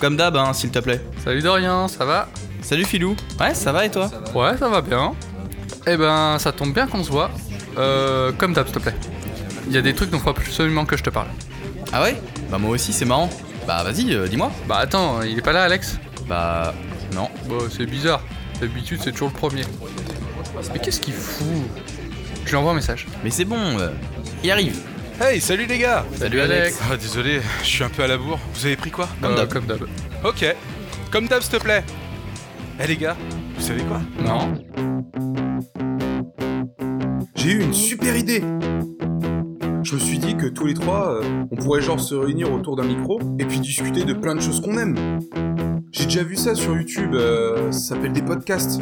Comme d'hab, hein, s'il te plaît. Salut Dorian, ça va? Salut Filou. Ouais, ça va et toi? Ouais, ça va bien. Eh ben, ça tombe bien qu'on se voit. Euh, comme d'hab, s'il te plaît. Il y a des trucs dont il faut absolument que je te parle. Ah ouais? Bah moi aussi, c'est marrant. Bah vas-y, euh, dis-moi. Bah attends, il est pas là, Alex? Bah non. Bah, c'est bizarre. D'habitude, c'est toujours le premier. Mais qu'est-ce qu'il fout? Je lui envoie un message. Mais c'est bon, euh, il arrive. Hey, salut les gars Salut, Alex. Ah désolé, je suis un peu à la bourre. Vous avez pris quoi Comme Euh, d'hab. Comme d'hab. Ok. Comme d'hab, s'il te plaît. Eh les gars, vous savez quoi Non J'ai eu une super idée Je me suis dit que tous les trois, euh, on pourrait genre se réunir autour d'un micro et puis discuter de plein de choses qu'on aime. J'ai déjà vu ça sur YouTube, euh, ça s'appelle des podcasts.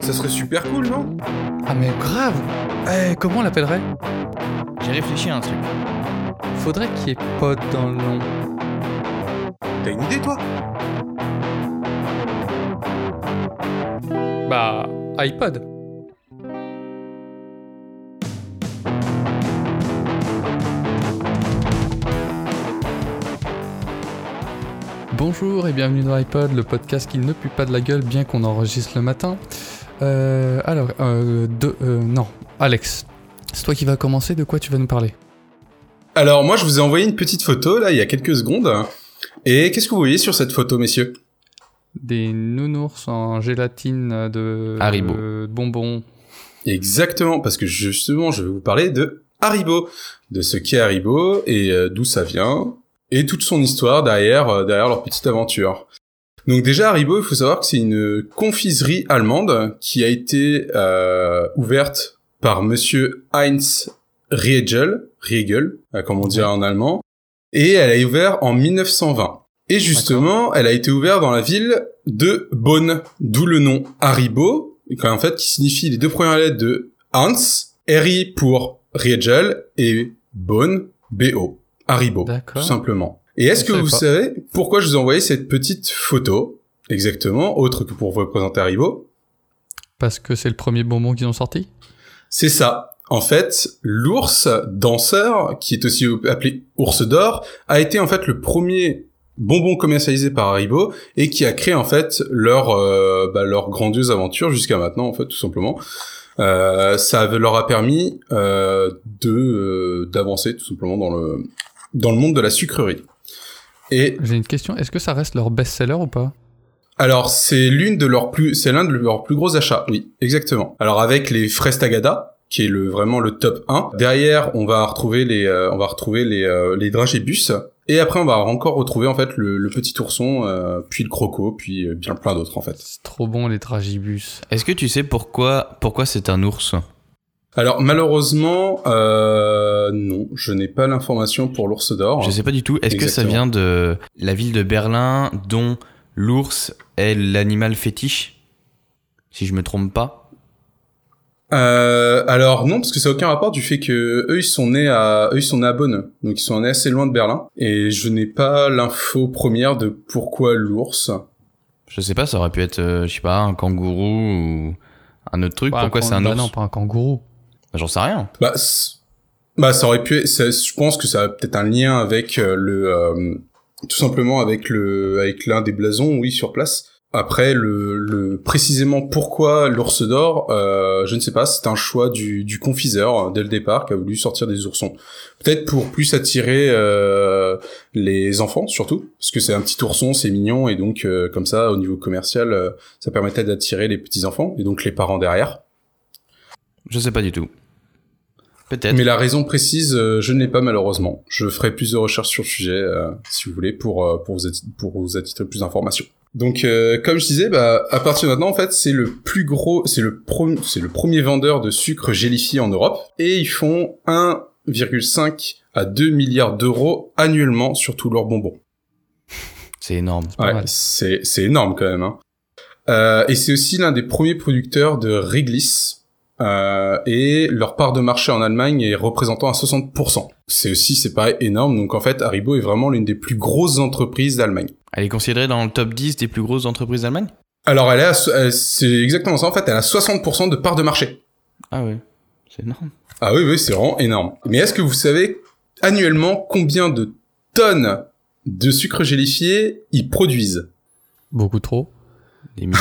Ça serait super cool, non? Ah mais grave Eh, comment on l'appellerait? J'ai réfléchi à un truc. Faudrait qu'il y ait pod dans le nom. T'as une idée, toi? Bah, iPod. Bonjour et bienvenue dans iPod, le podcast qui ne pue pas de la gueule bien qu'on enregistre le matin. Euh, alors, euh, de, euh, non, Alex, c'est toi qui vas commencer, de quoi tu vas nous parler Alors, moi, je vous ai envoyé une petite photo, là, il y a quelques secondes. Et qu'est-ce que vous voyez sur cette photo, messieurs? Des nounours en gélatine de Haribo. euh, bonbons. Exactement, parce que justement, je vais vous parler de Haribo, de ce qu'est Haribo et euh, d'où ça vient, et toute son histoire derrière, euh, derrière leur petite aventure. Donc déjà, Haribo, il faut savoir que c'est une confiserie allemande qui a été euh, ouverte par Monsieur Heinz Riegel, Riegel, euh, comme on dit en allemand, et elle a ouvert en 1920. Et justement, elle a été ouverte dans la ville de Bonn, d'où le nom Haribo, en fait, qui signifie les deux premières lettres de Hans, R-I pour Riegel, et Bonn, B-O, Haribo, tout simplement. Et est-ce que vous pas. savez pourquoi je vous ai envoyé cette petite photo, exactement, autre que pour vous présenter Haribo? Parce que c'est le premier bonbon qu'ils ont sorti? C'est ça. En fait, l'ours danseur, qui est aussi appelé ours d'or, a été en fait le premier bonbon commercialisé par Haribo et qui a créé en fait leur euh, bah, leur grandiose aventure jusqu'à maintenant en fait tout simplement. Euh, ça leur a permis euh, de d'avancer tout simplement dans le dans le monde de la sucrerie. Et J'ai une question, est-ce que ça reste leur best-seller ou pas? Alors c'est l'une de leurs plus c'est l'un de leurs plus gros achats, oui, exactement. Alors avec les fraises Tagada qui est le vraiment le top 1. Derrière, on va retrouver les euh, on va retrouver les euh, les dragébus et après on va encore retrouver en fait le, le petit ourson euh, puis le croco puis euh, bien plein d'autres en fait. C'est trop bon les dragibus. Est-ce que tu sais pourquoi pourquoi c'est un ours? Alors malheureusement euh, non, je n'ai pas l'information pour l'ours d'or. Je sais pas du tout. Est-ce que ça vient de la ville de Berlin dont l'ours est l'animal fétiche Si je me trompe pas. Euh, alors non, parce que ça n'a aucun rapport du fait que eux ils sont nés à eux ils sont nés à Bonn, donc ils sont nés assez loin de Berlin, et je n'ai pas l'info première de pourquoi l'ours. Je sais pas, ça aurait pu être, euh, je sais pas, un kangourou ou un autre truc. Pourquoi c'est un bah ours non, pas un kangourou. Bah, J'en sais rien. Bah, bah ça aurait pu, être- ça- je pense que ça a peut-être un lien avec euh, le, euh, tout simplement avec le, avec l'un des blasons, oui, sur place. Après, le, le précisément pourquoi l'ours d'or, euh, je ne sais pas. C'est un choix du, du confiseur euh, dès le départ qui a voulu sortir des oursons. Peut-être pour plus attirer euh, les enfants surtout, parce que c'est un petit ourson, c'est mignon et donc euh, comme ça, au niveau commercial, euh, ça permettait d'attirer les petits enfants et donc les parents derrière. Je sais pas du tout. Peut-être. Mais la raison précise, euh, je ne l'ai pas malheureusement. Je ferai plus de recherches sur le sujet, euh, si vous voulez, pour euh, pour vous pour vous attitrer plus d'informations. Donc, euh, comme je disais, bah, à partir de maintenant, en fait, c'est le plus gros, c'est le pro- c'est le premier vendeur de sucre gélifié en Europe, et ils font 1,5 à 2 milliards d'euros annuellement sur tous leurs bonbons. C'est énorme. Ouais, c'est c'est énorme quand même. Hein. Euh, et c'est aussi l'un des premiers producteurs de réglisse. Euh, et leur part de marché en Allemagne est représentant à 60%. C'est aussi, c'est pas énorme. Donc en fait, Haribo est vraiment l'une des plus grosses entreprises d'Allemagne. Elle est considérée dans le top 10 des plus grosses entreprises d'Allemagne? Alors elle est, euh, c'est exactement ça. En fait, elle a 60% de part de marché. Ah ouais. C'est énorme. Ah oui, oui, c'est vraiment énorme. Mais est-ce que vous savez annuellement combien de tonnes de sucre gélifié ils produisent? Beaucoup trop. Des millions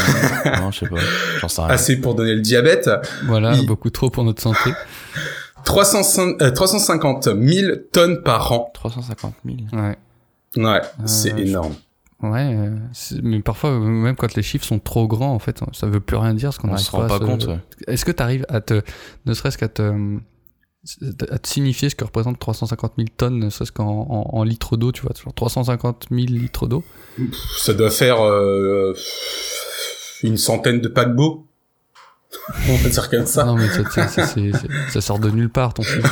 Non, je sais pas. J'en sais rien. Assez pour donner le diabète. Voilà, Il- beaucoup trop pour notre santé. 305 euh, 350 000 tonnes par an. 350 000. Ouais. Ouais, c'est je- énorme. Ouais, euh, c'est- mais parfois, même quand les chiffres sont trop grands, en fait, ça veut plus rien dire ce qu'on On arrive se rend pas se- compte. ouais. Est-ce que tu arrives à te, ne serait-ce qu'à te, à te signifier ce que représente 350 000 tonnes, ne serait-ce qu'en en, en litres d'eau, tu vois, genre 350 000 litres d'eau Ça doit faire euh, une centaine de paquebots. On va dire comme ça. Non, mais ça, ça- ça- c'est- c'est- ça sort de nulle part, ton film.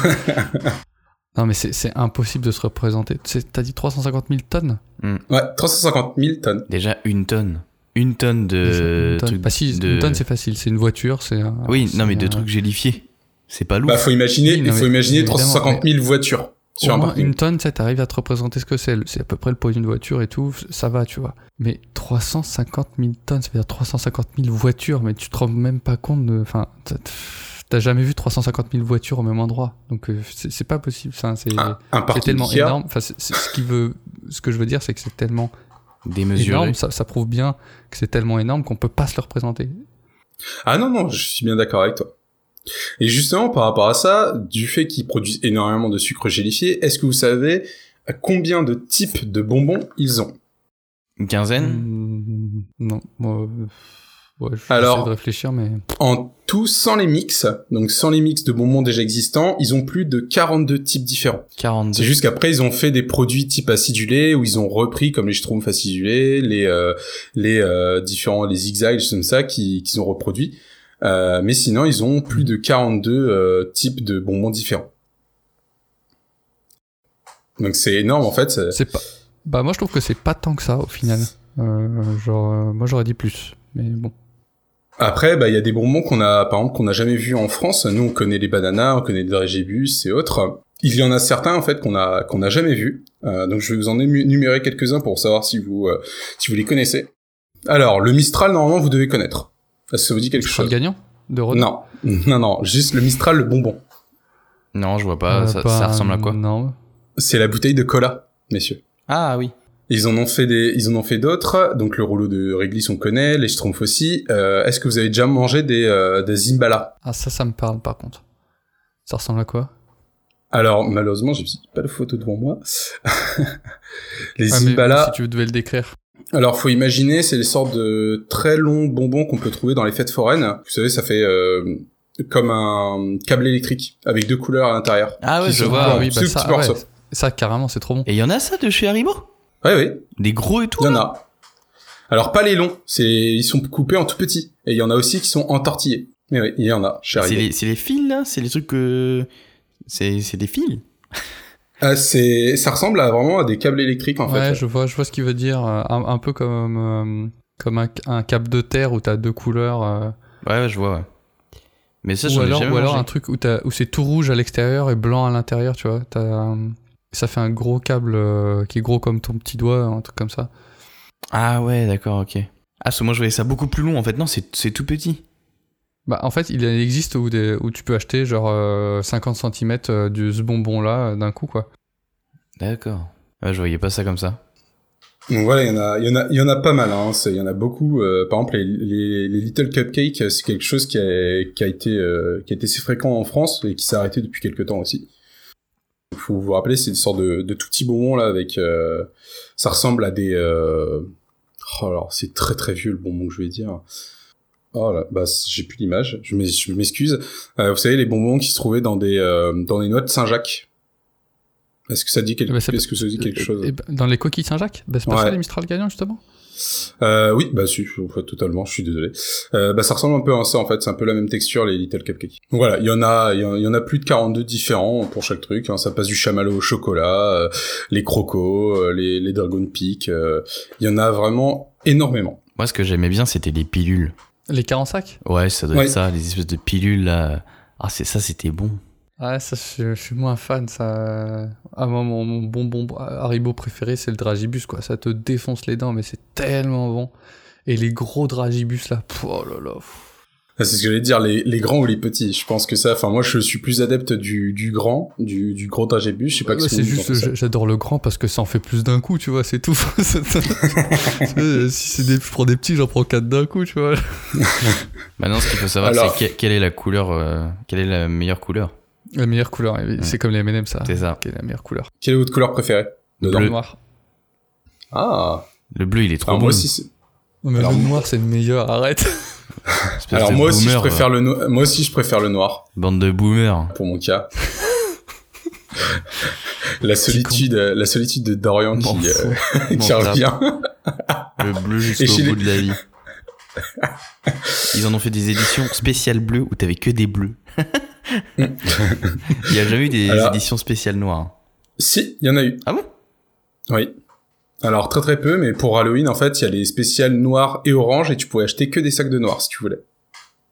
non, mais c'est c'est impossible de se représenter. C'est- T'as dit 350 000 tonnes Ouais, 350 000 tonnes. Déjà une tonne. Une tonne de Une tonne. trucs Bah si, de- une tonne c'est facile, c'est une voiture, c'est un- Oui, non, mais de un- trucs gélifiés. C'est pas lourd. Bah, faut imaginer, Oui, il faut imaginer évidemment, 350 000 voitures sur un parking. une tonne, ça t'arrives à te représenter ce que c'est. C'est à peu près le poids d'une voiture et tout, ça va, tu vois. Mais 350 000 tonnes, ça veut dire 350 000 voitures, mais tu te rends même pas compte de. Enfin, t'as- jamais vu 350 000 voitures au même endroit. Donc euh, c'est pas possible. Enfin, c'est parking tellement énorme. Enfin, c'est- c'est ce, qui veut, ce que je veux dire, c'est que c'est tellement Démesuré. énorme. Ça, ça prouve bien que c'est tellement énorme qu'on peut pas se le représenter. Ah non, non, je suis bien d'accord avec toi. Et justement, par rapport à ça, du fait qu'ils produisent énormément de sucre gélifié, est-ce que vous savez à combien de types de bonbons ils ont? Une quinzaine? Hmm, non, moi, euh, ouais, je Alors- de réfléchir, mais En tout, sans les mix, donc sans les mix de bonbons déjà existants, ils ont plus de 42 types différents. 42. C'est juste qu'après, ils ont fait des produits type acidulés, où ils ont repris, comme les schtroumpfs acidulés, les, euh, les euh, différents, les zigzags, comme ça, qui- qu'ils ont reproduits. Euh, mais sinon, ils ont plus de 42 euh, types de bonbons différents. Donc c'est énorme, en fait. c'est- pas. Bah moi je trouve que c'est pas tant que ça au final. Euh, genre, euh, moi j'aurais dit plus, mais bon. Après, bah, il y a des bonbons qu'on a, par exemple, qu'on n'a jamais vus en France. Nous, on connaît les bananas, on connaît les dragébus et autres. Il y en a certains, en fait, qu'on a, qu'on n'a jamais vus. Euh, donc, je vais vous en énumérer quelques-uns pour savoir si vous, euh, si vous les connaissez. Alors, le Mistral, normalement, vous devez connaître. Est-ce que ça vous dit quelque le chose? gagnant de Renault Non. Non, non. Juste le Mistral, le bonbon. Non, je vois pas. Euh, ça, ça ressemble à quoi Non. C'est la bouteille de cola, messieurs. Ah oui. Ils en ont fait des, ils en ont fait d'autres. Donc, le rouleau de réglisse, on connaît. Les Schtroumpfs aussi. Euh, est-ce que vous avez déjà mangé des, euh, des Zimbala? Ah ça, ça me parle par contre. Ça ressemble à quoi? Alors, malheureusement, j'ai pas de photo devant moi. les Ah, mais Zimbala. Si tu devais le décrire. Alors, faut imaginer, c'est des sortes de très longs bonbons qu'on peut trouver dans les fêtes foraines. Vous savez, ça fait euh, comme un câble électrique avec deux couleurs à l'intérieur. Ah ouais, je vois. oui, bah petit ça, ah ouais, ça carrément, c'est trop bon. Et il y en a ça de chez Haribo? Ouais, oui, Des gros et tout il y en a. Alors, pas les longs, c'est ils sont coupés en tout petit. Et il y en a aussi qui sont entortillés. Mais oui, il y en a chez C'est Haribo. les, c'est les fils là? C'est les trucs que. C'est c'est des fils? Ah, c'est, ça ressemble à vraiment à des câbles électriques en ouais, fait. je vois, je vois ce qu'il veut dire. euh, Un, un peu comme euh, comme un, un câble de terre où t'as deux couleurs. euh, Ouais, ouais, je vois, ouais. Mais ça, ou ai alors, jamais ou alors mangé. un truc où, t'as- où c'est tout rouge à l'extérieur et blanc à l'intérieur, tu vois. T'as, euh, ça fait un gros câble euh, qui est gros comme ton petit doigt, un truc comme ça. Ah ouais, d'accord, ok. Ah, parce que moi je voyais ça beaucoup plus long en fait. Non, c'est c'est tout petit. Bah, en fait, il existe où, des, où tu peux acheter genre euh, 50 cm de ce bonbon-là euh, d'un coup, quoi. D'accord. Ouais, je voyais pas ça comme ça. Donc voilà, il y en a, il y en a, il y en a pas mal. Hein. Il y en a beaucoup. euh, par exemple, les, les, les Little Cupcakes, c'est quelque chose qui a, qui a été, euh, qui a été assez fréquent en France et qui s'est arrêté depuis quelques temps aussi. Il faut vous rappeler, c'est une sorte de, de tout petits bonbons là avec. euh, ça ressemble à des. Euh... Oh, alors c'est très très vieux le bonbon que je vais dire. Oh là, bah j'ai plus l'image. Je m'excuse. Euh, vous savez les bonbons qui se trouvaient dans des euh, dans des noix de Saint-Jacques. Est-ce que ça dit quelque, ça est-ce que ça dit quelque chose? Et dans les coquilles Saint-Jacques? Bah, C'est pas Ouais. ça les Mistral gagnants, justement? Euh, oui, bah si, en fait, totalement, je suis désolé. Euh, bah ça ressemble un peu à ça en fait, c'est un peu la même texture les Little Cupcakes. Donc voilà, il y en a, il y en- il y en a plus de 42 différents pour chaque truc. Hein. Ça passe du chamallow au chocolat, euh, les crocos, euh, les, les Dragon Peak. euh, Il y en a vraiment énormément. Moi, ce que j'aimais bien, c'était les pilules. Les 45 Ouais, ça doit Ouais. être ça, les espèces de pilules là. Ah, c'est ça, c'était bon. Ouais, ça, je, je suis moins fan, ça. Ah, moi, mon, mon bonbon Haribo préféré, c'est le Dragibus, quoi. Ça te défonce les dents, mais c'est tellement bon. Et les gros Dragibus, là, pff, oh là là. pff. Ah, c'est ce que j'allais dire, les, les grands ou les petits. Je pense que ça, enfin moi je suis plus adepte du, du grand, du, du gros tragébus. Je sais pas Ouais, que c'est juste, j'a- j'adore le grand parce que ça en fait plus d'un coup, tu vois, c'est tout. si c'est des, je prends des petits, j'en prends quatre d'un coup, tu vois. Maintenant, ce qu'il faut savoir, Alors- c'est que- quelle est la couleur, euh, quelle est la meilleure couleur. La meilleure couleur, c'est comme les M&M ça. C'est ça. Quelle est la meilleure couleur Quelle est votre couleur préférée dedans Bleu. Noir. Ah. Le bleu, il est trop Alors bon. moi aussi. c'est- Non, mais Alors, le noir c'est le meilleur, arrête. Alors de moi aussi je boomer, préfère euh, le no- moi aussi je préfère le noir Bande de boomers. pour mon cas. la solitude, la solitude de Dorian qui, euh, qui revient. Le bleu jusqu'au bout les- de la vie. Ils en ont fait des éditions spéciales bleues où t'avais que des bleus. Il y a jamais eu des Alors- éditions spéciales noires. Si, il y en a eu. Ah bon? Oui. Alors très très peu, mais pour Halloween en fait, il y a les spéciales noirs et orange et tu pouvais acheter que des sacs de noirs si tu voulais.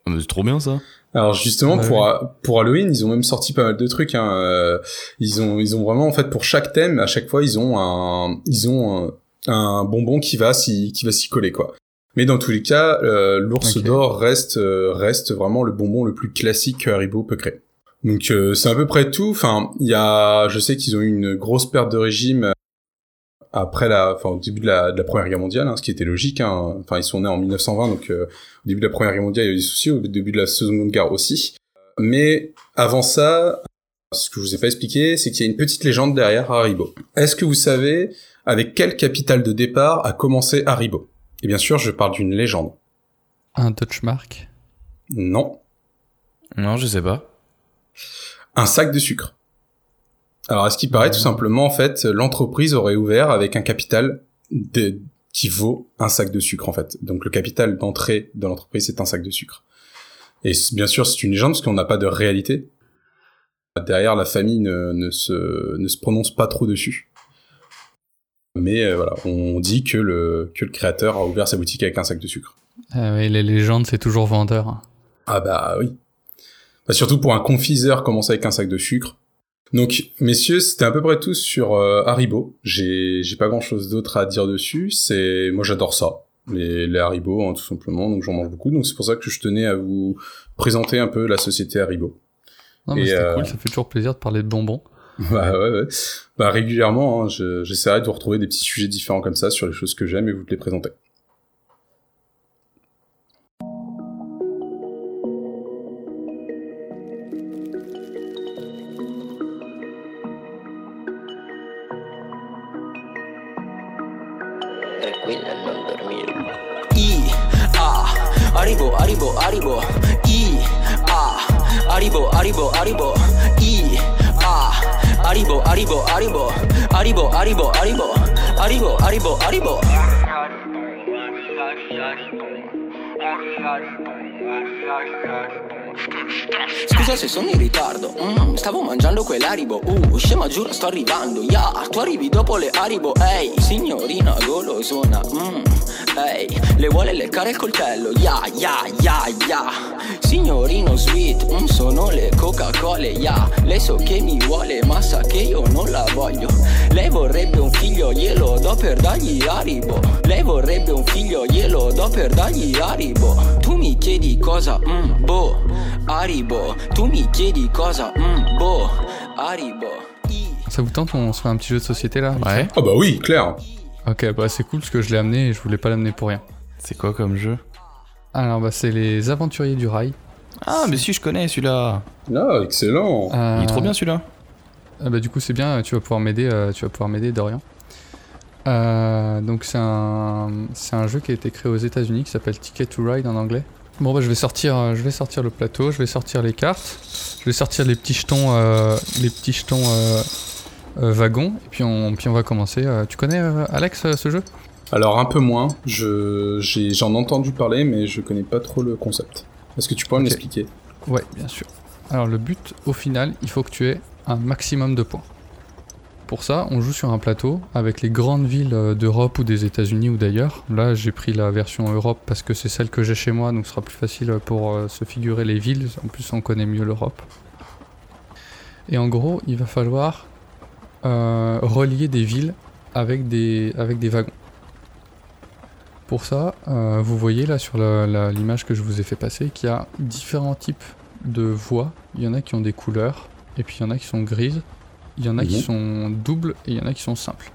Ah, mais C'est trop bien ça. Alors justement Bah pour pour Halloween, ils ont même sorti pas mal de trucs. Hein. euh, Ils ont ils ont vraiment en fait pour chaque thème, à chaque fois ils ont un ils ont un, un bonbon qui va s'y qui va s'y coller quoi. Mais dans tous les cas, euh, l'ours d'or reste euh, reste vraiment le bonbon le plus classique que Haribo peut créer. Donc euh, c'est à peu près tout. Enfin, il y a, je sais qu'ils ont eu une grosse perte de régime après la, enfin au début de la, de la Première Guerre mondiale, hein, ce qui était logique. Hein. Enfin, ils sont nés en 1920, donc euh, au début de la Première Guerre mondiale, il y a eu des soucis. Au début de la Seconde Guerre aussi. Mais avant ça, ce que je vous ai pas expliqué, c'est qu'il y a une petite légende derrière Haribo. Est-ce que vous savez avec quelle capitale de départ a commencé Haribo? Et bien sûr, je parle d'une légende. Un Dutch Mark? Non, Non, je sais pas. un sac de sucre. Alors, à ce qui paraît, tout simplement, en fait, l'entreprise aurait ouvert avec un capital de- qui vaut un sac de sucre, en fait. Donc, le capital d'entrée de l'entreprise, c'est un sac de sucre. Et bien sûr, c'est une légende parce qu'on n'a pas de réalité. Derrière, la famille ne, ne, se, ne se prononce pas trop dessus. Mais euh, voilà, on dit que le, que le créateur a ouvert sa boutique avec un sac de sucre. Ah oui, les légendes c'est toujours vendeur. Ah bah oui. Bah, surtout pour un confiseur commencer avec un sac de sucre. Donc, messieurs, c'était à peu près tout sur euh, Haribo. J'ai j'ai pas grand chose d'autre à dire dessus. C'est moi j'adore ça, les, les Haribo hein, tout simplement. Donc j'en mange beaucoup. Donc c'est pour ça que je tenais à vous présenter un peu la société Haribo. Non, mais c'était euh, cool, ça fait toujours plaisir de parler de bonbons. bah ouais, ouais. Bah régulièrement, hein, je- j'essaierai de vous retrouver des petits sujets différents comme ça sur les choses que j'aime et vous te les présenter. リボアリボいいああリボアリボアリボアリボアリボアリボアリボアリボアリボアリボ Scusa se sono in ritardo, mm, stavo mangiando quell'aribo. Uh, scema giuro sto arrivando, ya Tu arrivi dopo le aribo, ehi Signorina golosona, mm, ehi Le vuole leccare il coltello, ya, ya, ya, ya. Signorino sweet, mm, sono le Coca-Cola, ya Lei so che mi vuole, ma sa che io non la voglio. Lei vorrebbe un figlio, glielo do per dargli aribo Lei vorrebbe un figlio, glielo do per dargli aribo Tu mi chiedi cosa, mm, boh Haribo, tu mi chiedi cosa, mm, boh, Haribo. I- Ça vous tente On se fait un petit jeu de société là Ouais. Ah bah oui, clair. Ok, bah c'est cool parce que je l'ai amené et je voulais pas l'amener pour rien. C'est quoi comme jeu? Alors bah c'est les aventuriers du rail. Ah, mais si, je connais celui-là. Ah, excellent. Euh, Il est trop bien celui-là. ah bah du coup c'est bien, tu vas pouvoir m'aider, euh, tu vas pouvoir m'aider Dorian. Euh, donc c'est un, c'est un jeu qui a été créé aux États-Unis qui s'appelle Ticket to Ride en anglais. Bon bah je vais sortir, euh, je vais sortir le plateau, je vais sortir les cartes, je vais sortir les petits jetons, euh, les petits jetons euh, euh, wagons et puis on, puis on va commencer. Tu connais Alex ce jeu? Alors un peu moins. Je j'ai j'en ai entendu parler, mais je connais pas trop le concept. Est-ce que tu pourrais Ok. m'expliquer? Ouais, bien sûr. Alors le but, au final, il faut que tu aies un maximum de points. Pour ça, on joue sur un plateau avec les grandes villes euh, d'Europe ou des États-Unis ou d'ailleurs. Là, j'ai pris la version Europe parce que c'est celle que j'ai chez moi, donc ce sera plus facile pour euh, se figurer les villes. En plus, on connaît mieux l'Europe. Et en gros, il va falloir euh, relier des villes avec des, wagons. Pour ça, vous voyez là sur l'image que je vous ai fait passer qu'il y a différents types de voies. Il y en a qui ont des couleurs, et puis il y en a qui sont grises, il y en a qui Mhm. sont doubles, et il y en a qui sont simples.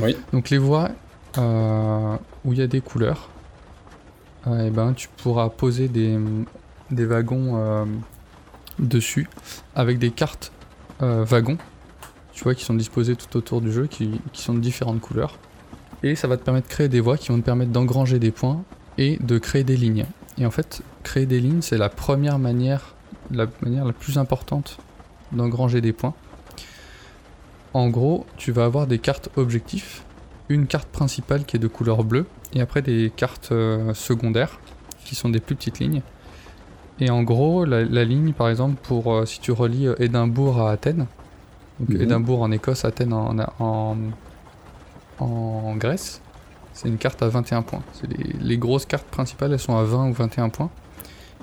Oui. Donc les voies euh, où il y a des couleurs, euh, eh ben, tu pourras poser des, des wagons euh, dessus avec des cartes wagons, tu vois, qui sont disposées tout autour du jeu, qui, qui sont de différentes couleurs. Et ça va te permettre de créer des voies qui vont te permettre d'engranger des points et de créer des lignes. Et en fait, créer des lignes, c'est la première manière, la manière la plus importante d'engranger des points. En gros, tu vas avoir des cartes objectifs, une carte principale qui est de couleur bleue, et après des cartes euh, secondaires qui sont des plus petites lignes. Et en gros, la, la ligne, par exemple, pour euh, si tu relis euh, Édimbourg à Athènes, donc Mhm. Édimbourg en Écosse, Athènes en, en, en Grèce, c'est une carte à 21 points. Les grosses cartes principales, elles sont à 20 ou 21 points.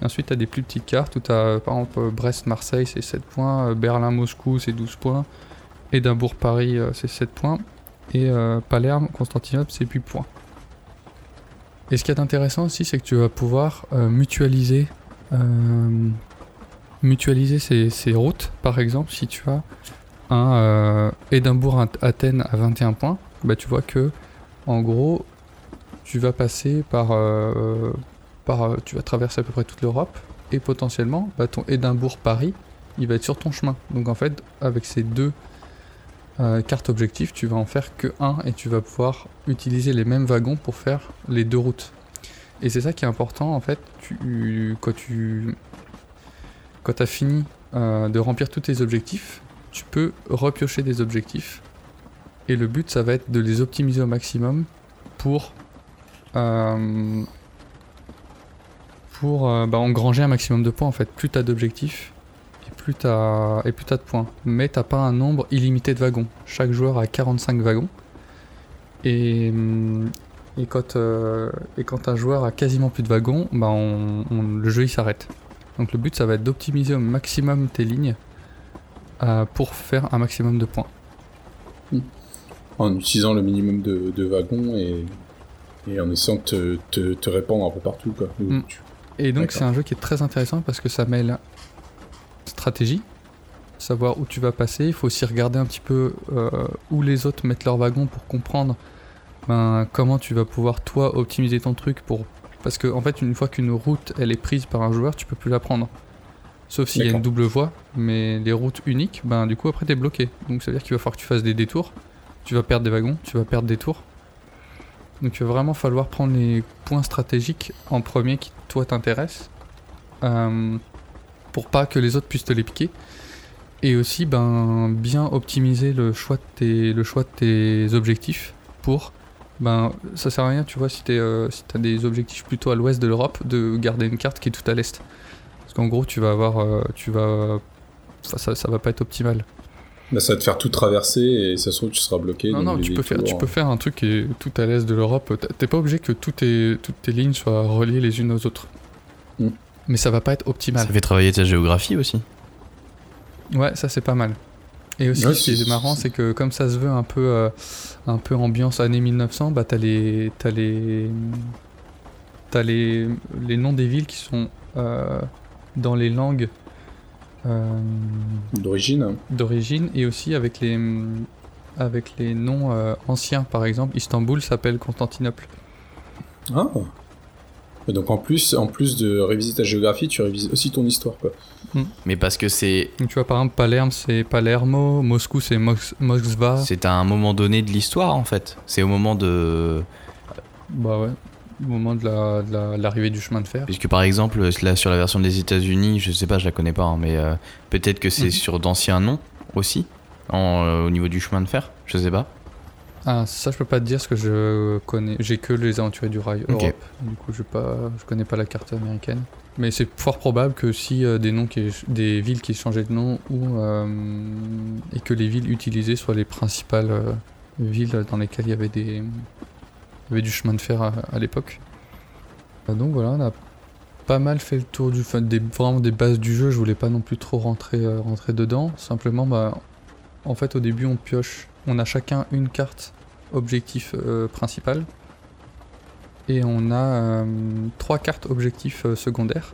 Ensuite, tu as des plus petites cartes où tu as, par exemple, euh, Brest-Marseille, c'est 7 points, euh, Berlin-Moscou, c'est 12 points, Édimbourg-Paris, euh, c'est 7 points, et euh, Palerme-Constantinople, c'est 8 points. Et ce qui est intéressant aussi, c'est que tu vas pouvoir euh, mutualiser, euh, mutualiser ces, routes. Par exemple, si tu as un euh, Édimbourg-Athènes à 21 points, bah, tu vois que, en gros, tu vas passer par, euh, euh, tu vas traverser à peu près toute l'Europe et potentiellement, bah, ton Édimbourg-Paris, il va être sur ton chemin. Donc en fait, avec ces deux euh, cartes objectifs, tu vas en faire que un et tu vas pouvoir utiliser les mêmes wagons pour faire les deux routes. Et c'est ça qui est important en fait, tu, quand tu quand as fini euh, de remplir tous tes objectifs, tu peux repiocher des objectifs. Et le but, ça va être de les optimiser au maximum pour pour euh, bah, engranger un maximum de points en fait. Plus tu as d'objectifs et plus tu as et plus t'as de points. Mais t'as pas un nombre illimité de wagons. Chaque joueur a 45 wagons. Et, hum, et quand, euh, et quand un joueur a quasiment plus de wagons, bah on- on- le jeu il s'arrête. Donc le but ça va être d'optimiser au maximum tes lignes euh, pour faire un maximum de points. En utilisant le minimum de, de wagons et, et en essayant de te, te, te répandre un peu partout, quoi. Tu- Et donc c'est un jeu qui est très intéressant parce que ça mêle stratégie, savoir où tu vas passer, il faut aussi regarder un petit peu euh, où les autres mettent leurs wagons pour comprendre ben, comment tu vas pouvoir toi optimiser ton truc pour parce que en fait une fois qu'une route elle est prise par un joueur tu peux plus la prendre. Sauf s'il y a une double voie mais les routes uniques ben du coup après t'es bloqué. Donc ça veut dire qu'il va falloir que tu fasses des détours. Tu vas perdre des wagons tu vas perdre des tours donc il va vraiment falloir prendre les points stratégiques en premier qui toi t'intéressent euh, pour pas que les autres puissent te les piquer. Et aussi ben bien optimiser le choix de tes, le choix objectifs pour ben ça sert à rien tu vois si t'es euh, si t'as des objectifs plutôt à l'ouest de l'Europe de garder une carte qui est tout à l'est. Parce qu'en gros tu vas avoir euh, tu vas ça, ça va pas être optimal Bah, ça va te faire tout traverser et ça se trouve tu seras bloqué. non non tu peux faire tu peux faire un truc qui est tout à l'est de l'Europe t'es pas obligé que tout tes, toutes tes lignes soient reliées les unes aux autres Mm. mais ça va pas être optimal Ça fait travailler ta géographie aussi. Ouais, ça c'est pas mal. Et aussi, Ouais, ce qui c'est- est marrant, c'est- c'est que comme ça se veut un peu, euh, un peu ambiance années 1900, bah t'as les, t'as les, t'as les, les noms des villes qui sont euh, dans les langues euh, D'origine. d'origine et aussi avec les, avec les noms euh, anciens. Par exemple, Istanbul s'appelle Constantinople. Ah. Et donc en plus, en plus de réviser ta géographie, tu révises aussi ton histoire, quoi. Mais parce que c'est tu vois, par exemple, Palerme c'est Palermo, Moscou c'est Mos- Moskva. c'est à un moment donné de l'histoire en fait. C'est au moment de Bah ouais, au moment de la- de la- l'arrivée du chemin de fer. puisque par exemple là sur la version des États-Unis, je sais pas, je la connais pas, hein, mais euh, peut-être que c'est Mhm. sur d'anciens noms aussi en, euh, au niveau du chemin de fer. Je sais pas. Ah, ça je peux pas te dire parce que je connais, j'ai que les aventuriers du rail Ok. Europe. Du coup, je pas, je connais pas la carte américaine. Mais c'est fort probable que si euh, des noms qui, des villes qui changeaient de nom ou euh, et que les villes utilisées soient les principales villes dans lesquelles il y avait des, il y avait du chemin de fer à, l'époque. Euh, Donc voilà, on a pas mal fait le tour du, des, vraiment des bases du jeu. Je voulais pas non plus trop rentrer, euh, rentrer dedans. Simplement, bah, en fait, au début, on pioche, on a chacun une carte objectif euh, principal. et on a euh, trois cartes objectifs euh, secondaires.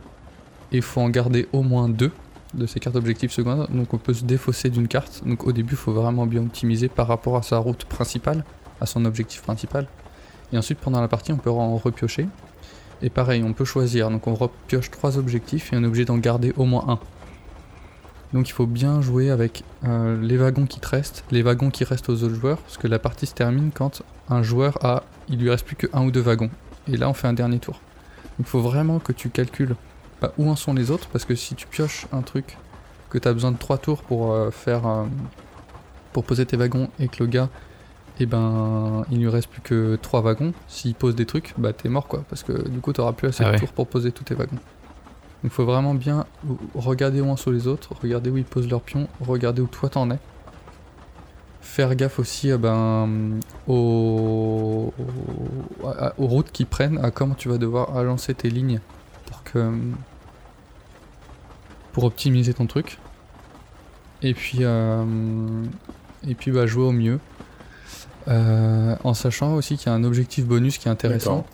Et il faut en garder au moins deux de ces cartes objectifs secondaires. Donc on peut se défausser d'une carte. Donc au début, il faut vraiment bien optimiser par rapport à sa route principale, à son objectif principal. Et ensuite, pendant la partie, on peut en repiocher. Et pareil, on peut choisir. Donc on repioche trois objectifs et on est obligé d'en garder au moins un. Donc il faut bien jouer avec euh, les wagons qui te restent, les wagons qui restent aux autres joueurs, parce que la partie se termine quand un joueur a, il lui reste plus que un ou deux wagons. Et là on fait un dernier tour. Il faut vraiment que tu calcules où en sont les autres, parce que si tu pioches un truc que tu as besoin de trois tours pour euh, faire, euh, pour poser tes wagons et que le gars, eh ben, il lui reste plus que trois wagons. S'il pose des trucs, bah t'es mort quoi, parce que du coup t'auras plus assez Ah de ouais. tours pour poser tous tes wagons. Il faut vraiment bien regarder où en sont les autres, regarder où ils posent leurs pions, regarder où toi t'en es. Faire gaffe aussi eh ben, aux... routes qu'ils prennent, à comment tu vas devoir agencer tes lignes pour que pour optimiser ton truc. Et puis euh, et puis bah, jouer au mieux. Euh, en sachant aussi qu'il y a un objectif bonus qui est intéressant,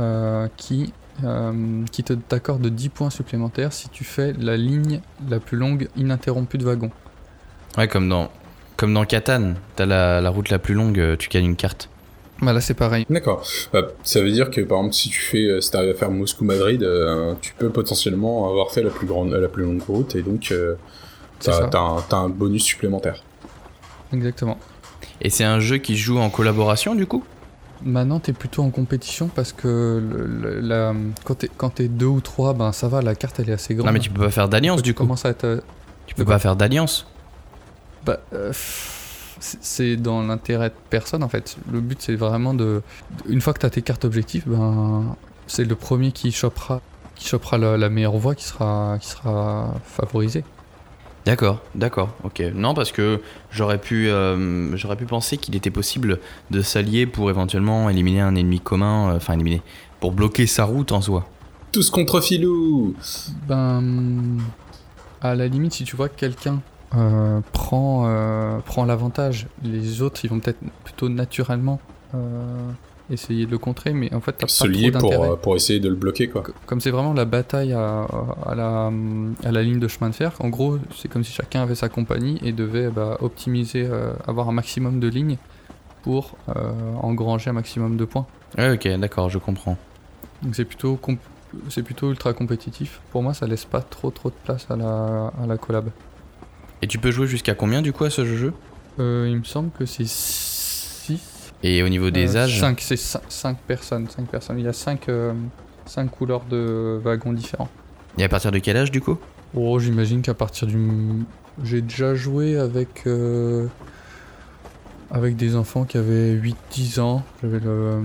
euh, qui euh, qui te t'accorde 10 points supplémentaires si tu fais la ligne la plus longue ininterrompue de wagon. Ouais, comme dans, comme dans Catan, t'as la, la route la plus longue, tu gagnes une carte. Bah là c'est pareil. D'accord. Bah, ça veut dire que par exemple, si tu fais, si t'arrives à faire Moscou-Madrid, euh, tu peux potentiellement avoir fait la plus grande, la plus longue route et donc euh, C'est t'as ça. t'as un, t'as un bonus supplémentaire. Exactement. Et c'est un jeu qui joue en collaboration du coup? Maintenant, t'es plutôt en compétition parce que le- le- la- quand t'es deux ou trois, ben ça va, la carte elle est assez grande. Non mais tu peux pas faire d'alliance du coup. commences à être, euh, Tu peux pas faire d'alliance. bah, euh, c'est dans l'intérêt de personne en fait. Le but c'est vraiment de, de- une fois que t'as tes cartes objectifs, ben c'est le premier qui chopera, qui chopera la, la meilleure voie qui sera, qui sera favorisée. D'accord, d'accord, ok. Non, parce que j'aurais pu, euh, j'aurais pu penser qu'il était possible de s'allier pour éventuellement éliminer un ennemi commun, euh, enfin éliminer, pour bloquer sa route en soi. Tous contre Filou Ben, à la limite, si tu vois que quelqu'un euh, prend, euh, prend l'avantage, les autres, ils vont peut-être plutôt naturellement euh, essayer de le contrer, mais en fait, t'as pas Se trop lier pour, euh, pour essayer de le bloquer, quoi. Co- Comme c'est vraiment la bataille à, à la, à la ligne de chemin de fer, en gros, c'est comme si chacun avait sa compagnie et devait bah, optimiser, euh, avoir un maximum de lignes pour euh, engranger un maximum de points. Ouais, ok, d'accord, je comprends. Donc c'est plutôt, comp- c'est plutôt ultra compétitif. Pour moi, ça laisse pas trop trop de place à la, à la collab. Et tu peux jouer jusqu'à combien du coup à ce jeu? Euh, il me semble que c'est 6 Et au niveau des âges 5, c'est 5 personnes, 5 personnes. Il y a 5 couleurs de wagons différents. Et à partir de quel âge du coup? Oh, j'imagine qu'à partir du. J'ai déjà joué avec. euh, avec des enfants qui avaient 8-10 ans. J'avais le,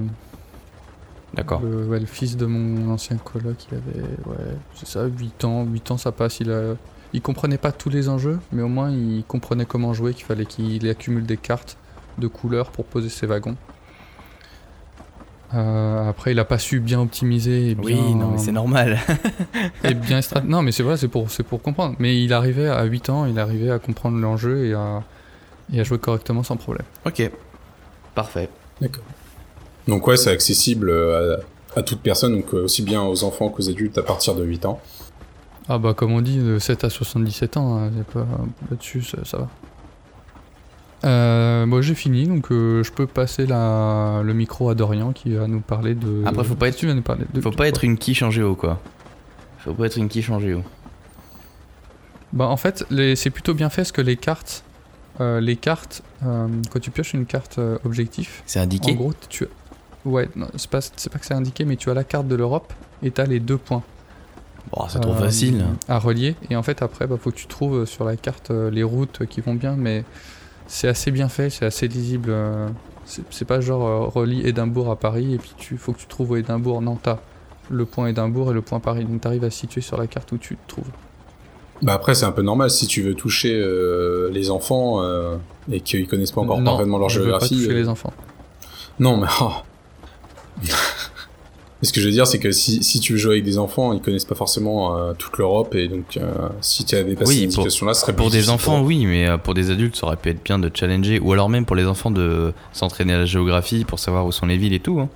D'accord. le, ouais, le fils de mon ancien coloc, il avait. Ouais, c'est ça, 8 ans. 8 ans, ça passe. Il, a, il comprenait pas tous les enjeux, mais au moins il comprenait comment jouer, qu'il fallait qu'il accumule des cartes de couleurs pour poser ses wagons. Euh, après, il a pas su bien optimiser. Et Oui, bien- non mais c'est normal. et bien strat- Non, mais c'est vrai, c'est pour, c'est pour comprendre. Mais il arrivait à 8 ans, il arrivait à comprendre l'enjeu et à, et à jouer correctement sans problème. ok. Parfait. D'accord. Donc ouais, c'est accessible euh, à, à toute personne, donc euh, aussi bien aux enfants qu'aux adultes à partir de 8 ans. Ah bah comme on dit, de 7 à 77 ans, hein, là-dessus ça, ça va. Euh, moi j'ai fini, donc euh, je peux passer la, le micro à Dorian qui va nous parler de... Après, faut pas être- Tu vas nous parler de... Faut pas être une quiche en géo quoi. Faut pas être une quiche en géo. Bah en fait, les- c'est plutôt bien fait parce que les cartes... euh, les cartes, euh, quand tu pioches une carte objectif, C'est En indiqué gros, tu Ouais, c'est pas, que c'est indiqué, mais tu as la carte de l'Europe et t'as les deux points. Bon, c'est trop facile. À relier. Et en fait, après, bah, faut que tu trouves sur la carte les routes qui vont bien, mais c'est assez bien fait, c'est assez lisible. euh, C'est pas genre euh, relie Édimbourg à Paris et puis tu faut que tu trouves où Édimbourg. Non, t'as le point Édimbourg et le point Paris. Donc t'arrives à situer sur la carte où tu te trouves. Bah après, c'est un peu normal si tu veux toucher euh, les enfants euh, et qu'ils connaissent pas encore non, parfaitement leur je veux pas géographie. toucher euh, les enfants. Non, mais... oh. Mais Ce que je veux dire, c'est que si, si tu veux jouer avec des enfants, ils connaissent pas forcément euh, toute l'Europe, et donc euh, si tu dépassé Oui, cette pour- indication-là, ce serait Pour des enfants, oui, mais euh, pour des adultes, ça aurait pu être bien de challenger. Ou alors même pour les enfants de s'entraîner à la géographie pour savoir où sont les villes et tout. hein.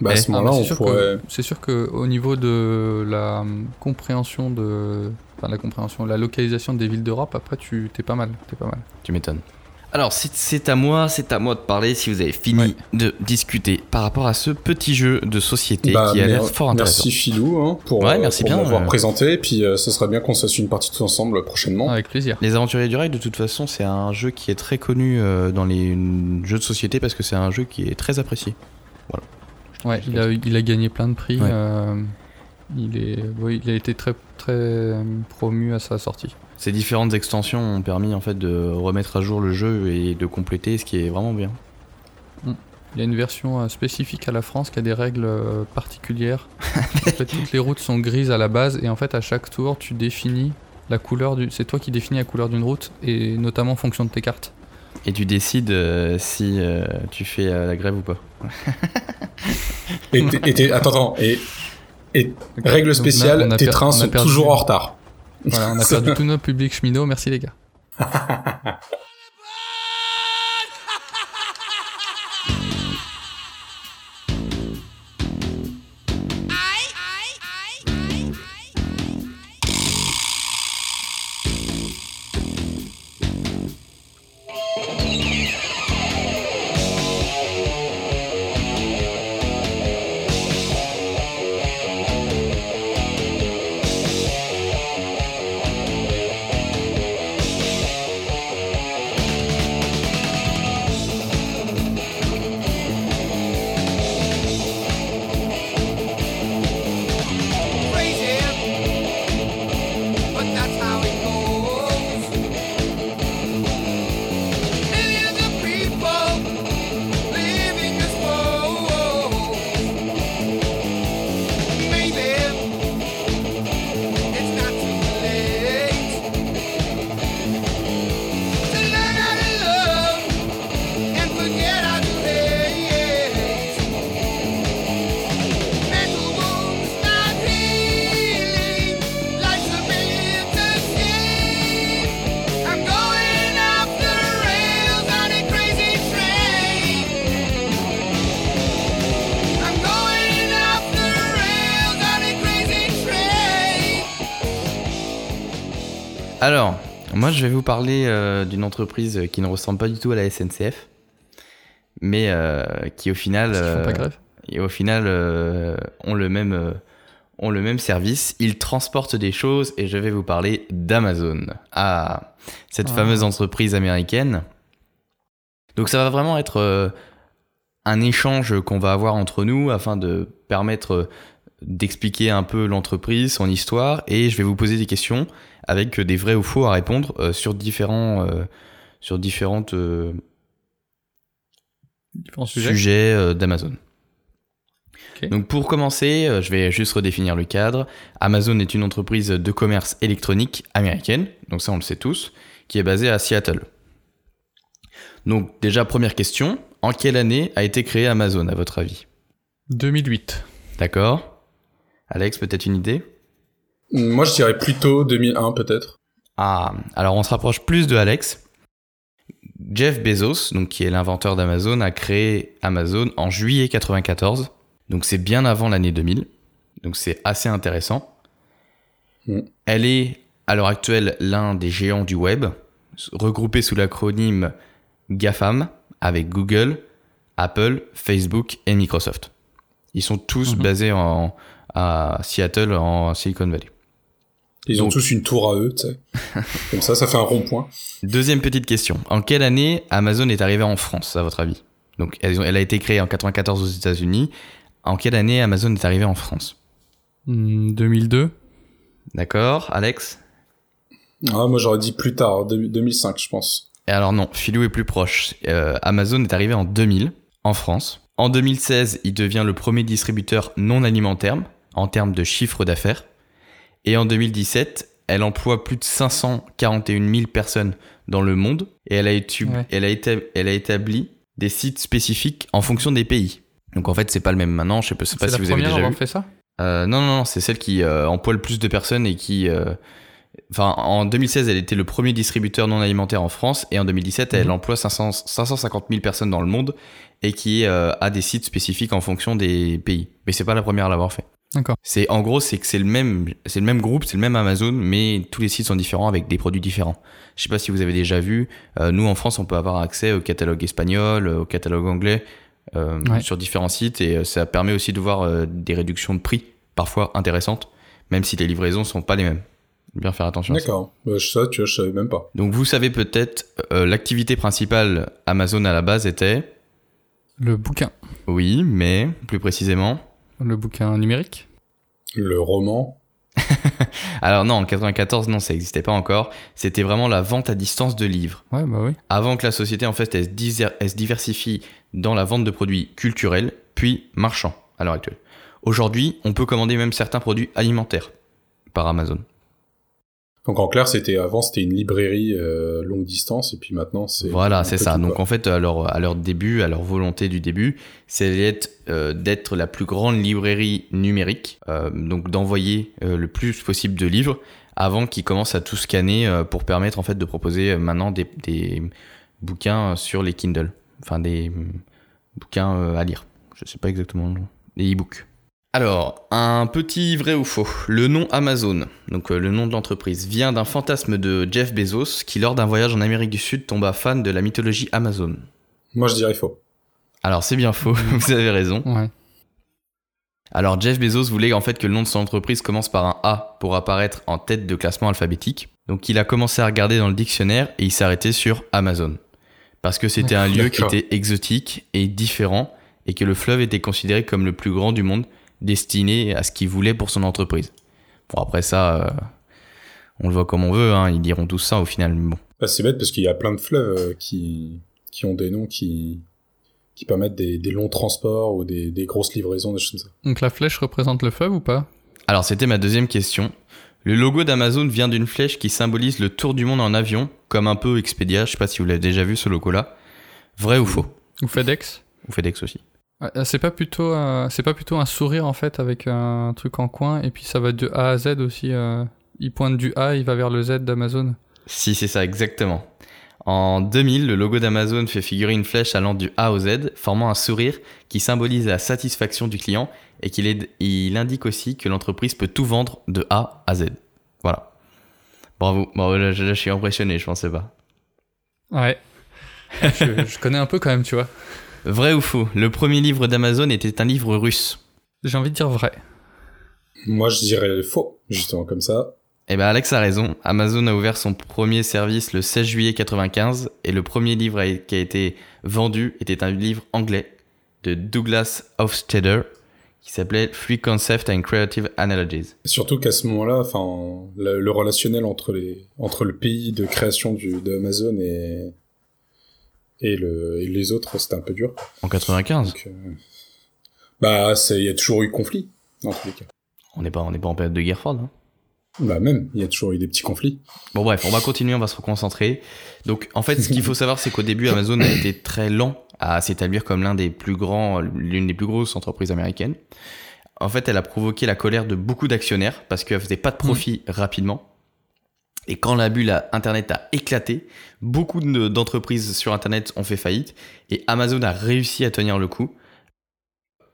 Bah, à Eh, ce Ah, moment-là, on c'est sûr pourrait. que c'est sûr que au niveau de la compréhension de enfin la compréhension la localisation des villes d'Europe après tu t'es pas mal t'es pas mal Tu m'étonnes. Alors, c'est- à moi, c'est à moi de parler si vous avez fini Ouais. de discuter par rapport à ce petit jeu de société Bah, qui a l'air fort intéressant. Merci Philou hein, pour, Ouais, euh, merci pour bien, m'avoir euh. présenté. Et puis, euh, ce serait bien qu'on se fasse une partie tous ensemble prochainement. avec plaisir Les Aventuriers du Rail, de toute façon, c'est un jeu qui est très connu euh, dans les jeux de société parce que c'est un jeu qui est très apprécié. ouais il a il a gagné plein de prix Ouais. euh, il est il a été très très promu à sa sortie Ces différentes extensions ont permis en fait de remettre à jour le jeu et de compléter, ce qui est vraiment bien. il y a une version euh, spécifique à la France qui a des règles euh, particulières en fait toutes les routes sont grises à la base et en fait à chaque tour tu définis la couleur du c'est toi qui définis la couleur d'une route et notamment en fonction de tes cartes Et tu décides euh, si euh, tu fais euh, la grève ou pas. Et, t'es- et t'es- attends, attends. Et, et règle spéciale, a tes per- trains sont perdu- toujours en retard. Voilà, on a perdu tout notre public cheminot, merci les gars. Alors, moi je vais vous parler euh, d'une entreprise qui ne ressemble pas du tout à la SNCF, mais euh, qui au final, Parce qu'ils font pas grève. et au final ont le même ont le même service. Ils transportent des choses et je vais vous parler d'Amazon. Ah, cette Ah. fameuse entreprise américaine. Donc ça va vraiment être euh, un échange qu'on va avoir entre nous afin de permettre d'expliquer un peu l'entreprise, son histoire, et je vais vous poser des questions avec des vrais ou faux à répondre euh, sur différents euh, sur différentes euh, Différents sujets. sujets euh, d'Amazon. Donc pour commencer, euh, je vais juste redéfinir le cadre. Amazon est une entreprise de commerce électronique américaine, donc ça on le sait tous, qui est basée à Seattle. Donc déjà première question, en quelle année a été créé Amazon à votre avis? 2008. D'accord Alex, peut-être une idée? Moi, je dirais plutôt 2001, peut-être. Ah, alors on se rapproche plus de Alex. Jeff Bezos, donc qui est l'inventeur d'Amazon, a créé Amazon en juillet 94. Donc c'est bien avant l'année 2000. Donc c'est assez intéressant. Mm. Elle est à l'heure actuelle l'un des géants du web, regroupé sous l'acronyme GAFAM avec Google, Apple, Facebook et Microsoft. Ils sont tous Mhm. basés en, à Seattle, en Silicon Valley. Ils ont Donc- tous une tour à eux, tu sais. Comme ça, ça fait un rond-point. Deuxième petite question. En quelle année Amazon est arrivé en France, à votre avis? Donc, elle, elle a été créée en 94 aux États-Unis. En quelle année Amazon est arrivé en France? Hmm, 2002. D'accord, Alex? Ah, moi, j'aurais dit plus tard, 2000 2005, je pense. Et alors non, Philou est plus proche. Euh, Amazon est arrivé en 2000 en France. En 2016, il devient le premier distributeur non alimentaire en termes de chiffre d'affaires. Et en 2017, elle emploie plus de 541 000 personnes dans le monde et elle a, étu- Ouais. elle a, éta- elle a établi des sites spécifiques en fonction des pays. Donc en fait, c'est pas le même maintenant. Je sais pas, si la vous avez première à déjà avoir vu. fait ça? Euh, non, non, non, c'est celle qui euh, emploie le plus de personnes et qui, euh, Enfin, en 2016, elle était le premier distributeur non alimentaire en France et en 2017, elle Mhm. emploie 500 550 000 personnes dans le monde et qui a des sites spécifiques en fonction des pays. Mais c'est pas la première à l'avoir fait. D'accord. C'est en gros, c'est que c'est le même, c'est le même groupe, c'est le même Amazon, mais tous les sites sont différents avec des produits différents. Je sais pas si vous avez déjà vu. euh, nous en France, on peut avoir accès au catalogue espagnol, euh, au catalogue anglais euh, Ouais. sur différents sites et ça permet aussi de voir euh, des réductions de prix parfois intéressantes, même si les livraisons sont pas les mêmes. Bien faire attention. à ça. D'accord. Bah, ça, tu vois, je savais même pas. Donc vous savez peut-être, euh, l'activité principale Amazon à la base était, Le bouquin. oui, mais plus précisément. Le bouquin numérique. Le roman. Alors non, en 94, non, ça n'existait pas encore. C'était vraiment la vente à distance de livres. Ouais, bah oui. Avant que la société en fait elle se, elle se diversifie dans la vente de produits culturels, puis marchands à l'heure actuelle. Aujourd'hui, on peut commander même certains produits alimentaires par Amazon. Donc en clair, c'était avant, c'était une librairie euh, longue distance, et puis maintenant, c'est Voilà, c'est ça. Donc quoi. en fait, à leur, à leur début, à leur volonté du début, c'est d'être, euh, d'être la plus grande librairie numérique, euh, donc d'envoyer euh, le plus possible de livres avant qu'ils commencent à tout scanner euh, pour permettre en fait de proposer euh, maintenant des, des bouquins sur les Kindle, enfin des mm, bouquins à lire. Je sais pas exactement le nom. Des e-books. Alors, un petit vrai ou faux. Le nom Amazon, donc euh, le nom de l'entreprise, vient d'un fantasme de Jeff Bezos qui, lors d'un voyage en Amérique du Sud, tomba fan de la mythologie Amazon. Moi, je dirais faux. Alors, c'est bien faux, vous avez raison. Ouais. Alors, Jeff Bezos voulait en fait que le nom de son entreprise commence par un A pour apparaître en tête de classement alphabétique. Donc, il a commencé à regarder dans le dictionnaire et il s'est arrêté sur Amazon. Parce que c'était un lieu qui était exotique et différent et que le fleuve était considéré comme le plus grand du monde, destiné à ce qu'il voulait pour son entreprise. Bon, après ça, euh, on le voit comme on veut, hein, ils diront tous ça au final. Bon. Bah, c'est bête parce qu'il y a plein de fleuves euh, qui, qui ont des noms qui, qui permettent des, des longs transports ou des, des grosses livraisons, des choses comme ça. Donc la flèche représente le fleuve ou pas? Alors, c'était ma deuxième question. Le logo d'Amazon vient d'une flèche qui symbolise le tour du monde en avion, comme un peu Expedia. Je sais pas si vous l'avez déjà vu ce logo-là. Vrai ou faux? Ou FedEx? Ou FedEx aussi. Ah, ah, C'est pas plutôt euh, c'est pas plutôt un sourire en fait avec un truc en coin et puis ça va de A à Z aussi. euh, il pointe du A, il va vers le Z d'Amazon. Si, c'est ça, exactement. En 2000, le logo d'Amazon fait figurer une flèche allant du A au Z, formant un sourire qui symbolise la satisfaction du client et qu'il est- il indique aussi que l'entreprise peut tout vendre de A à Z. Voilà. Bravo. Bon, là, je là, je suis impressionné, je pensais pas. Ouais. je, je connais un peu quand même, tu vois. Vrai ou faux Le premier livre d'Amazon était un livre russe. J'ai envie de dire vrai. Moi, je dirais faux, justement, comme ça. Eh ben Alex a raison. Amazon a ouvert son premier service le 16 juillet 95 et le premier livre qui a été vendu était un livre anglais de Douglas Hofstadter qui s'appelait Free Concept and Creative Analogies. Surtout qu'à ce moment-là, enfin, le, le relationnel entre les, entre le pays de création du, d'Amazon et, et le, et les autres, c'était un peu dur. En 95 Donc, euh, bah, il y a toujours eu conflit, dans tous les cas. On n'est pas, on n'est pas en période de guerre froide. hein. Bah, même, il y a toujours eu des petits conflits. Bon bref, on va continuer, on va se reconcentrer. Donc en fait, ce qu'il faut savoir, c'est qu'au début, Amazon a été très lent à s'établir comme l'un des plus grands, l'une des plus grosses entreprises américaines. En fait, elle a provoqué la colère de beaucoup d'actionnaires parce qu'elle faisait pas de profit rapidement. Et quand la bulle à Internet a éclaté, beaucoup de- d'entreprises sur Internet ont fait faillite et Amazon a réussi à tenir le coup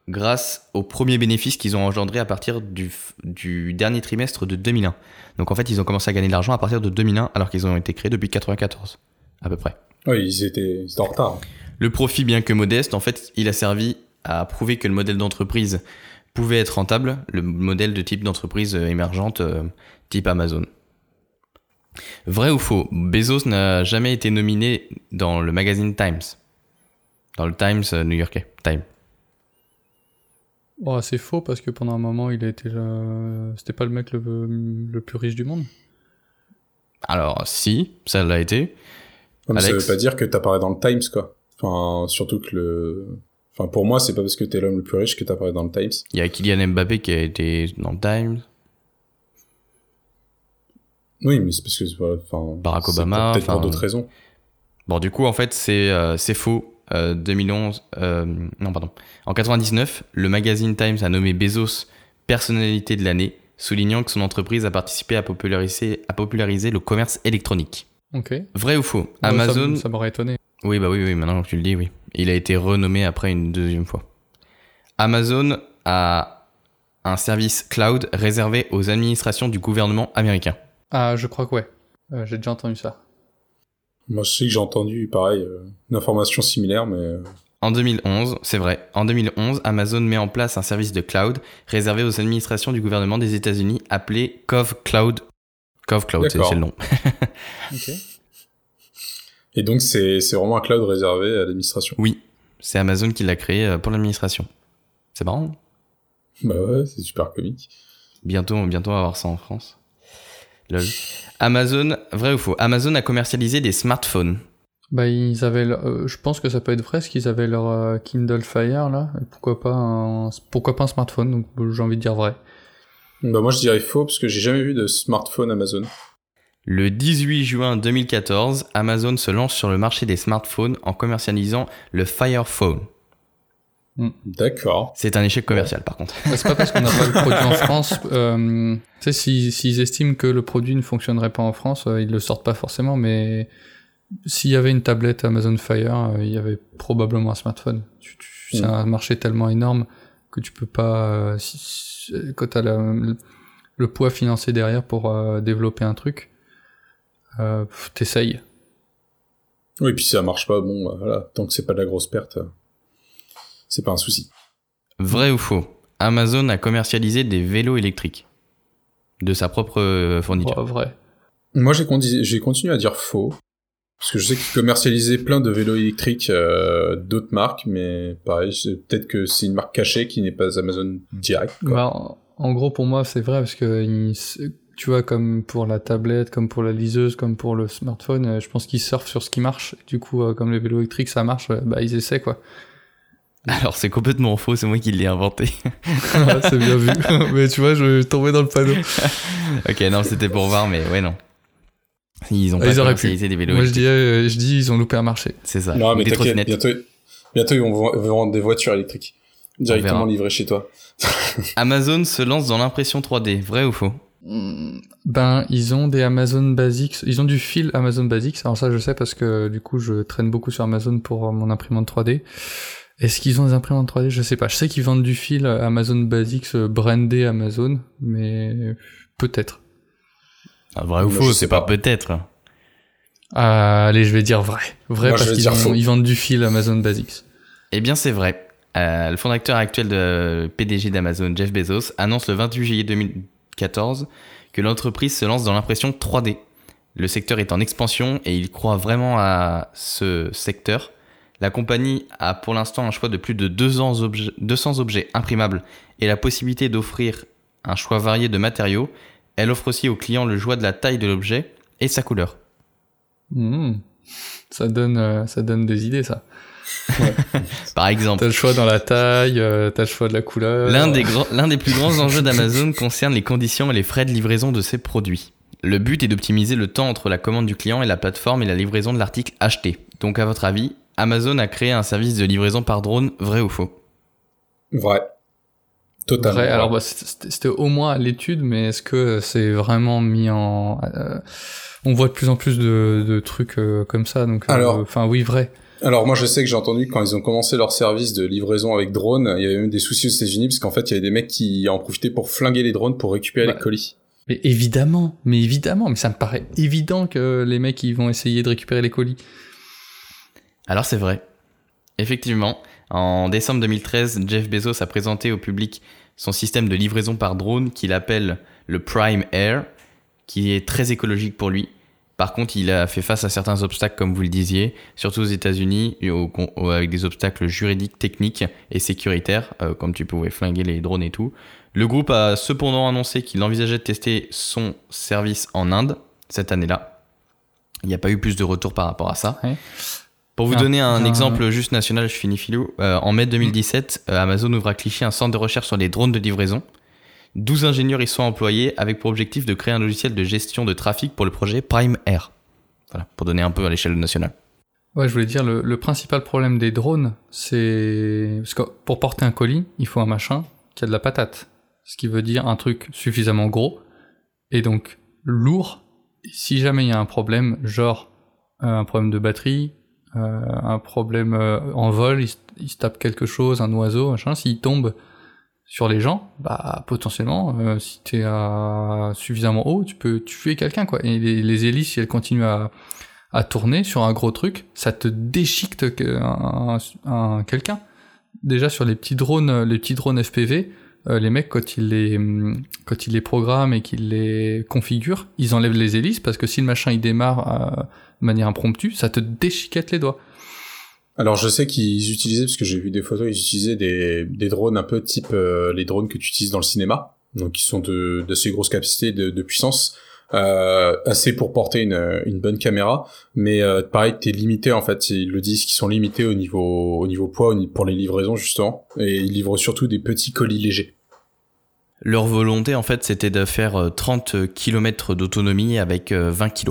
grâce aux premiers bénéfices qu'ils ont engendrés à partir du, du dernier trimestre de 2001. Donc en fait, ils ont commencé à gagner de l'argent à partir de 2001 alors qu'ils ont été créés depuis 94 à peu près. Oui, ils étaient, ils étaient en retard. Le profit, bien que modeste, en fait, il a servi à prouver que le modèle d'entreprise pouvait être rentable, le modèle de type d'entreprise émergente euh, type Amazon. Vrai ou faux Bezos n'a jamais été nominé dans le magazine Times. Dans le Times euh, new-yorkais. Time. Oh, c'est faux parce que pendant un moment, il a été le... C'était pas le mec le, le plus riche du monde. Alors, si, ça l'a été. Comme ça Alex veut pas dire que t'apparais dans le Times, quoi. Enfin, surtout que le, enfin, pour moi, c'est pas parce que t'es l'homme le plus riche que t'apparais dans le Times. Il y a Kylian Mbappé qui a été dans le Times. Oui, mais c'est parce que, enfin. Barack Obama, Peut-être pour d'autres raisons. Bon, du coup, en fait, c'est euh, c'est faux. Euh, 2011, euh, non, pardon. En 99, le magazine Times a nommé Bezos personnalité de l'année soulignant que son entreprise a participé à populariser, à populariser le commerce électronique. Ok. Vrai ou faux? Ça Amazon. Ça, m'aurait étonné. Oui, bah oui, oui, maintenant que tu le dis, oui. Il a été renommé après une deuxième fois. Amazon a un service cloud réservé aux administrations du gouvernement américain. Ah, je crois que ouais. Euh, J'ai déjà entendu ça. Moi, je sais que j'ai entendu, pareil, euh, une information similaire, mais... euh, En 2011, c'est vrai, en 2011, Amazon met en place un service de cloud réservé aux administrations du gouvernement des États-Unis appelé Cove Cloud. Cove Cloud, c'est le nom. Ok. Et donc, c'est c'est vraiment un cloud réservé à l'administration. Oui, c'est Amazon qui l'a créé pour l'administration. C'est marrant. Bah ouais, c'est super comique. Bientôt, bientôt on va avoir ça en France. Lol. Amazon, vrai ou faux Amazon a commercialisé des smartphones. Bah, ils avaient. leur- euh, je pense que ça peut être vrai, parce qu'ils avaient leur euh, Kindle Fire là. Et pourquoi pas un, pourquoi pas un smartphone Donc euh, j'ai envie de dire vrai. Bah moi, je dirais faux, parce que j'ai jamais vu de smartphone Amazon. Le 18 juin 2014, Amazon se lance sur le marché des smartphones en commercialisant le Fire Phone. D'accord. C'est un échec commercial par contre. C'est pas parce qu'on n'a pas le produit en France. Euh, tu sais, si- s'ils estiment que le produit ne fonctionnerait pas en France, euh, ils le sortent pas forcément. Mais s'il y avait une tablette Amazon Fire, euh, il y avait probablement un smartphone. Tu- tu- C'est Mm. un marché tellement énorme que tu peux pas. euh, si- si- quand t'as le, le poids financier derrière pour euh, développer un truc, euh, t'essayes. Oui, et puis si ça marche pas, bon, bah, voilà, tant que c'est pas de la grosse perte, euh, c'est pas un souci. Vrai ou faux Amazon a commercialisé des vélos électriques de sa propre euh, fourniture. Ouais, vrai. Moi, j'ai continué à dire faux. Parce que je sais qu'ils commercialisaient plein de vélos électriques euh, d'autres marques, mais pareil, c'est- peut-être que c'est une marque cachée qui n'est pas Amazon direct. Quoi. Bah, en- gros, pour moi, c'est vrai parce que tu vois, comme pour la tablette, comme pour la liseuse, comme pour le smartphone, euh, je pense qu'ils surfent sur ce qui marche. Du coup, comme les vélos électriques, ça marche, bah ils essaient quoi. Alors c'est complètement faux, c'est moi qui l'ai inventé. c'est bien vu. Mais tu vois, je tombais dans le panneau. ok, non, c'était pour voir, mais ouais, non. Ils ont Ah, pas ils auraient commercialisé des vélos Moi, je dis, euh, je dis, ils ont loupé un marché. C'est ça. non, mais t'inquiète, trottinettes. bientôt, bientôt ils vont vo- vendre des voitures électriques. Directement livrées chez toi. Amazon se lance dans l'impression 3D, vrai ou faux? Ben, ils ont des Amazon Basics. Ils ont du fil Amazon Basics. Alors ça, je sais parce que du coup, je traîne beaucoup sur Amazon pour euh, mon imprimante 3D. Est-ce qu'ils ont des imprimantes 3D Je sais pas. Je sais qu'ils vendent du fil Amazon Basics euh, brandé Amazon, mais peut-être. Ah, Vrai ou Moi, faux je C'est sais pas, pas. peut-être. Ah, allez, je vais dire vrai. Vrai Moi, parce qu'ils vendent du fil Amazon Basics. Eh bien, c'est vrai. Euh, le fondateur actuel de PDG d'Amazon, Jeff Bezos, annonce le 28 juillet 2014 que l'entreprise se lance dans l'impression 3D. Le secteur est en expansion et il croit vraiment à ce secteur. La compagnie a pour l'instant un choix de plus de 200 objets, 200 objets imprimables et la possibilité d'offrir un choix varié de matériaux. Elle offre aussi aux clients le choix de la taille de l'objet et sa couleur. Hmm. Ça donne, euh, ça donne des idées, ça. Par exemple, T'as le choix dans la taille, euh, t'as le choix de la couleur. L'un des, grands- l'un des plus grands enjeux d'Amazon concerne les conditions et les frais de livraison de ses produits. Le but est d'optimiser le temps entre la commande du client et la plateforme et la livraison de l'article acheté. Donc à votre avis, Amazon a créé un service de livraison par drone, vrai ou faux? Vrai. Totalement. Vrai, alors bah, c'était au moins à l'étude, mais est-ce que c'est vraiment mis en... euh, on voit de plus en plus de, de trucs euh, comme ça, donc... euh, Alors- Enfin oui, vrai. Alors moi je sais que j'ai entendu que quand ils ont commencé leur service de livraison avec drone, il y avait même des soucis aux États-Unis parce qu'en fait il y avait des mecs qui en profitaient pour flinguer les drones pour récupérer Bah, les colis. Mais évidemment, mais évidemment, mais ça me paraît évident que les mecs ils vont essayer de récupérer les colis. Alors c'est vrai. Effectivement, en décembre 2013, Jeff Bezos a présenté au public son système de livraison par drone qu'il appelle le Prime Air, qui est très écologique pour lui. Par contre, il a fait face à certains obstacles, comme vous le disiez, surtout aux États-Unis, avec des obstacles juridiques, techniques et sécuritaires, euh, comme tu pouvais flinguer les drones et tout. Le groupe a cependant annoncé qu'il envisageait de tester son service en Inde cette année-là. Il n'y a pas eu plus de retours par rapport à ça. Pour vous Ah, donner un bien. exemple juste national, je finis filou. Euh, en mai 2017, euh, Amazon ouvre à Clichy un centre de recherche sur les drones de livraison. 12 ingénieurs y sont employés avec pour objectif de créer un logiciel de gestion de trafic pour le projet Prime Air. Voilà, pour donner un peu à l'échelle nationale. Ouais, je voulais dire, le, le principal problème des drones, c'est... Parce que pour porter un colis, il faut un machin qui a de la patate. ce qui veut dire un truc suffisamment gros et donc lourd. Et si jamais il y a un problème, genre euh, un problème de batterie, un problème euh, en vol, il, se- tape quelque chose, un oiseau, machin, s'il tombe sur les gens, bah potentiellement, euh, si t'es à suffisamment haut, tu peux tuer quelqu'un quoi. Et les, hélices, si elles continuent à, à tourner sur un gros truc, ça te déchiquette que- un, un- un- quelqu'un. Déjà sur les petits drones, euh, les petits drones FPV, euh, les mecs quand ils les hum, quand ils les programment et qu'ils les configurent, ils enlèvent les hélices parce que si le machin il démarre euh, de manière impromptue, ça te déchiquette les doigts. Alors je sais qu'ils utilisaient, parce que j'ai vu des photos, ils utilisaient des, des drones un peu type euh, les drones que tu utilises dans le cinéma, donc qui sont de d'assez grosse capacité de, de puissance, euh, assez pour porter une, une bonne caméra, mais euh, pareil t'es limité en fait, ils le disent qu'ils sont limités au niveau au niveau poids pour les livraisons justement, et ils livrent surtout des petits colis légers. Leur volonté, en fait, c'était de faire euh, 30 km d'autonomie avec euh, 20 kg.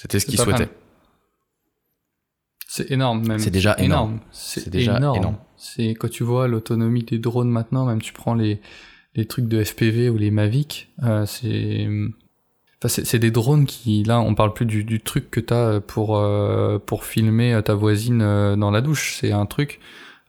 C'était ce qu'ils souhaitaient. C'est énorme même. C'est déjà énorme. C'est C'est déjà énorme. énorme. C'est quand tu vois l'autonomie des drones maintenant, même tu prends les les trucs de FPV ou les Mavic, euh, c'est enfin, c'est des drones qui là on parle plus du, du truc que t'as pour euh, pour filmer ta voisine euh, dans la douche. C'est un truc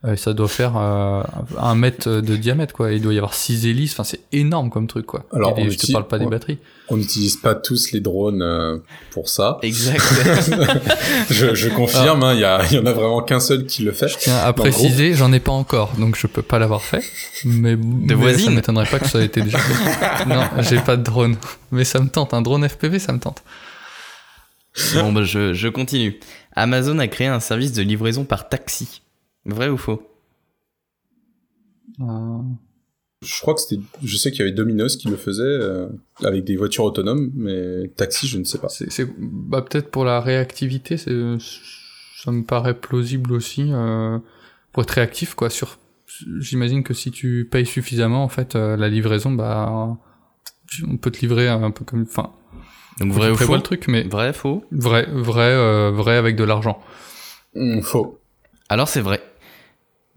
euh, ça doit faire euh, un mètre de diamètre quoi. Il doit y avoir six hélices. Enfin c'est énorme comme truc quoi. Alors, Et on je te utilise- parle pas des batteries. On n'utilise pas tous les drones euh, pour ça. Exact. je, je confirme, hein, il y, a, il y en a vraiment qu'un seul qui le fait. Je tiens à préciser, j'en ai pas encore, donc je peux pas l'avoir fait. Mais, mais voisine ça m'étonnerait pas que ça ait été déjà fait. non, j'ai pas de drone. Mais ça me tente, un drone FPV, ça me tente. bon, bah, je, je continue. Amazon a créé un service de livraison par taxi. Vrai ou faux? Euh, Je crois que c'était, je sais qu'il y avait Domino's qui le faisait euh, avec des voitures autonomes, mais taxi, je ne sais pas. c'est, bah, peut-être pour la réactivité, ça me paraît plausible aussi, euh, pour être réactif, quoi. Sur, j'imagine que si tu payes suffisamment, en fait, euh, la livraison, bah, on peut te livrer un peu comme, enfin, Donc vrai ou faux le truc, mais Vrai, faux? vrai, vrai, euh, vrai avec de l'argent. Hum, faux. Alors c'est vrai.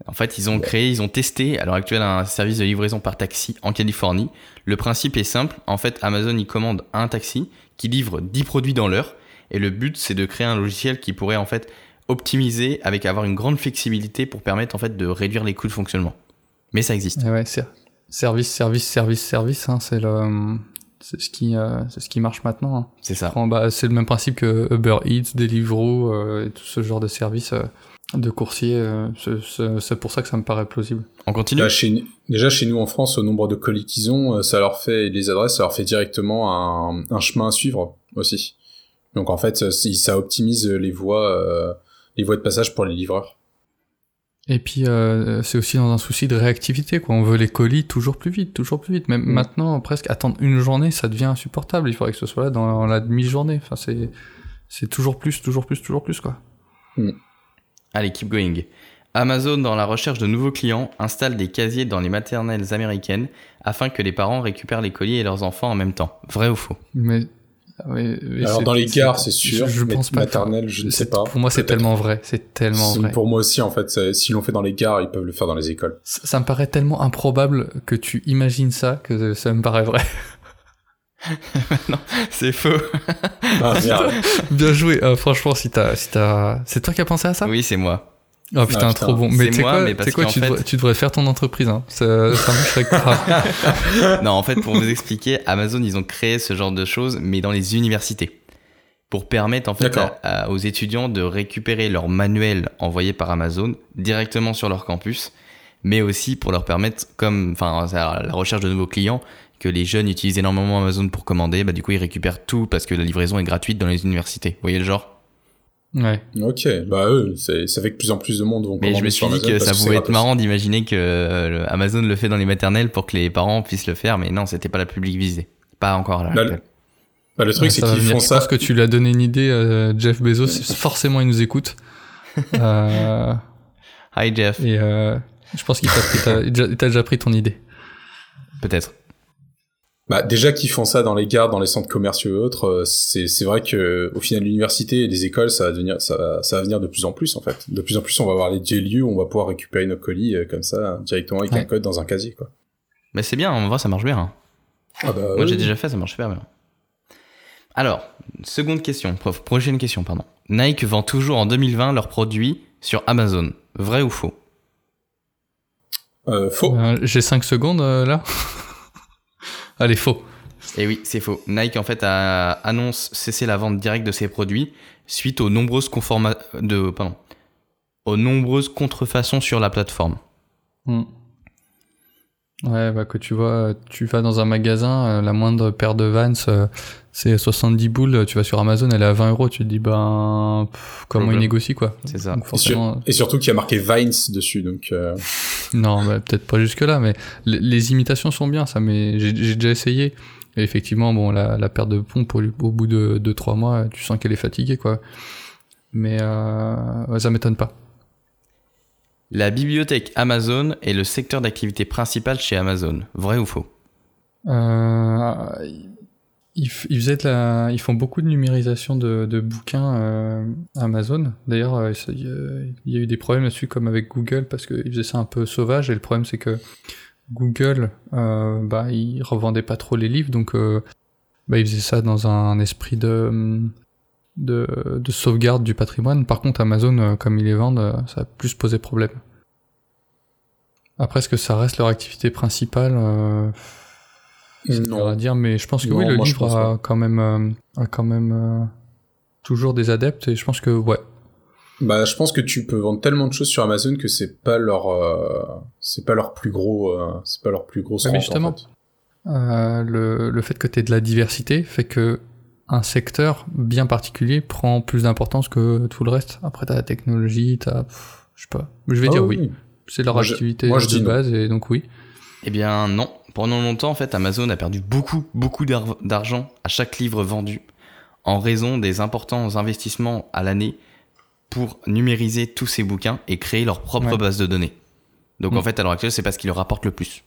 En fait, ils ont créé, ils ont testé à l'heure actuelle un service de livraison par taxi en Californie. Le principe est simple. En fait, Amazon il commande un taxi qui livre 10 produits dans l'heure. Et le but, c'est de créer un logiciel qui pourrait en fait optimiser avec avoir une grande flexibilité pour permettre en fait de réduire les coûts de fonctionnement. Mais ça existe. Eh ouais, c'est service, service, service, service. Hein, c'est le, c'est ce qui, euh, c'est ce qui marche maintenant. Hein. C'est ça. Prends- bah, c'est le même principe que Uber Eats, Deliveroo euh, et tout ce genre de services euh, de coursier. euh, c'est- pour ça que ça me paraît plausible. On continue Là, chez, déjà, chez nous en France, au nombre de colis qu'ils ont, euh, ça leur fait, les adresses, ça leur fait directement un, un chemin à suivre aussi. Donc en fait, ça, ça optimise les voies, euh, les voies de passage pour les livreurs. Et puis euh, c'est aussi dans un souci de réactivité. Quoi. On veut les colis toujours plus vite, toujours plus vite. Même Mm. maintenant, presque attendre une journée, ça devient insupportable. Il faudrait que ce soit là dans la demi-journée. Enfin, c'est c'est toujours plus, toujours plus, toujours plus quoi. Allez, keep going. Amazon, dans la recherche de nouveaux clients, installe des casiers dans les maternelles américaines afin que les parents récupèrent les colis et leurs enfants en même temps. Vrai ou faux? Mais, ah mais Alors dans les gares, c'est sûr. Je, je pense pas. que- maternelle, je ne sais pas. Pour moi, c'est tellement vrai. C'est tellement vrai. Pour moi aussi, en fait, s'ils l'ont fait dans les gares, ils peuvent le faire dans les écoles. Ça, ça me paraît tellement improbable que tu imagines ça que ça me paraît vrai. C'est faux. Ah merde. Bien joué. Euh, franchement, si t'as, si t'as, c'est toi qui as pensé à ça? Oui, c'est moi. Oh putain, Ah, putain. trop bon. C'est Mais moi, quoi, mais tu parce quoi, tu, fait- devrais, tu devrais faire ton entreprise. Hein. Ça, ça grave. non, en fait, pour vous expliquer, Amazon, ils ont créé ce genre de choses, mais dans les universités. Pour permettre, en fait, D'accord. à- à- aux étudiants de récupérer leurs manuels envoyés par Amazon directement sur leur campus, mais aussi pour leur permettre, comme, enfin, c'est à la recherche de nouveaux clients, que les jeunes utilisent énormément Amazon pour commander, bah, du coup, ils récupèrent tout parce que la livraison est gratuite dans les universités. Vous voyez le genre? Ouais. Ok, bah eux, c'est- ça fait que plus en plus de monde vont Mais je me suis dit que ça pouvait être marrant d'imaginer que euh, le- Amazon le fait dans les maternelles pour que les parents puissent le faire, mais non, c'était pas la public visée. Pas encore là. Là, le- Bah, le truc, Ouais, c'est qu'ils font Je ça. pense que tu lui as donné une idée, euh, Jeff Bezos. Forcément, il nous écoute. Euh, Hi Jeff, et euh, je pense qu'il t'a déjà pris ton idée. peut-être. Bah, déjà qu'ils font ça dans les gares, dans les centres commerciaux et autres, euh, c'est c'est vrai que au final l'université et les écoles, ça va devenir, ça, va- ça va venir de plus en plus en fait. De plus en plus, on va avoir les lieux où on va pouvoir récupérer nos colis euh, comme ça directement avec Ouais. un code dans un casier quoi. Mais c'est bien, en vrai, ça marche bien. hein. Ah bah, Moi, j'ai déjà fait, ça marche super bien. Alors, seconde question, pro- prochaine question, pardon. Nike vend toujours en 2020 leurs produits sur Amazon. Vrai ou faux? Euh, faux. Euh, J'ai 5 secondes euh, là? Allez, faux. Eh oui, c'est faux. Nike, en fait, a, annonce cesser la vente directe de ses produits suite aux nombreuses de, pardon, aux nombreuses contrefaçons sur la plateforme. Hmm. Ouais, bah que tu vois, tu vas dans un magasin, euh, la moindre paire de Vans, euh, c'est 70 boules, tu vas sur Amazon, elle est à 20 euros, tu te dis, ben, pff, comment ils négocient, quoi. C'est ça. Donc Et, sur- forcément, et surtout qu'il y a marqué Vines dessus, donc euh, non, bah, peut-être pas jusque-là, mais les, les imitations sont bien, ça, mais j'ai déjà essayé. Et effectivement, bon, la, la paire de pompe, au, au bout de 2-3 mois, tu sens qu'elle est fatiguée, quoi. Mais euh, ouais, ça m'étonne pas. La bibliothèque Amazon est le secteur d'activité principal chez Amazon. Vrai ou faux? Euh, ils, font beaucoup de numérisation de, bouquins euh, Amazon. D'ailleurs, euh, il y a- eu des problèmes là-dessus, comme avec Google, parce qu'ils faisaient ça un peu sauvage. Et le problème, c'est que Google, euh, bah, ils revendaient pas trop les livres, donc bah, ils faisaient ça dans un esprit de, de, de sauvegarde du patrimoine. Par contre, Amazon, euh, comme ils les vendent, euh, ça a plus posé problème. Après, est-ce que ça reste leur activité principale euh, non. à dire, mais je pense que Non, oui, le livre a quand même, euh, a quand même euh, toujours des adeptes, et je pense que ouais. Bah, je pense que tu peux vendre tellement de choses sur Amazon que c'est pas leur, c'est pas leur plus gros, c'est pas leur plus grosse Ouais, mais justement. en fait. Le, le fait que tu aies de la diversité fait que un secteur bien particulier prend plus d'importance que tout le reste. Après, t'as la technologie, t'as, pff, je sais pas. Je vais Ah dire oui. C'est leur Moi, je- activité moi, je de dis non. base, et donc oui. Eh bien non. Pendant longtemps, en fait, Amazon a perdu beaucoup, beaucoup d'ar- d'argent à chaque livre vendu en raison des importants investissements à l'année pour numériser tous ces bouquins et créer leur propre Ouais. base de données. Donc Mm. en fait, à l'heure actuelle, c'est pas ce qui leur rapporte le plus.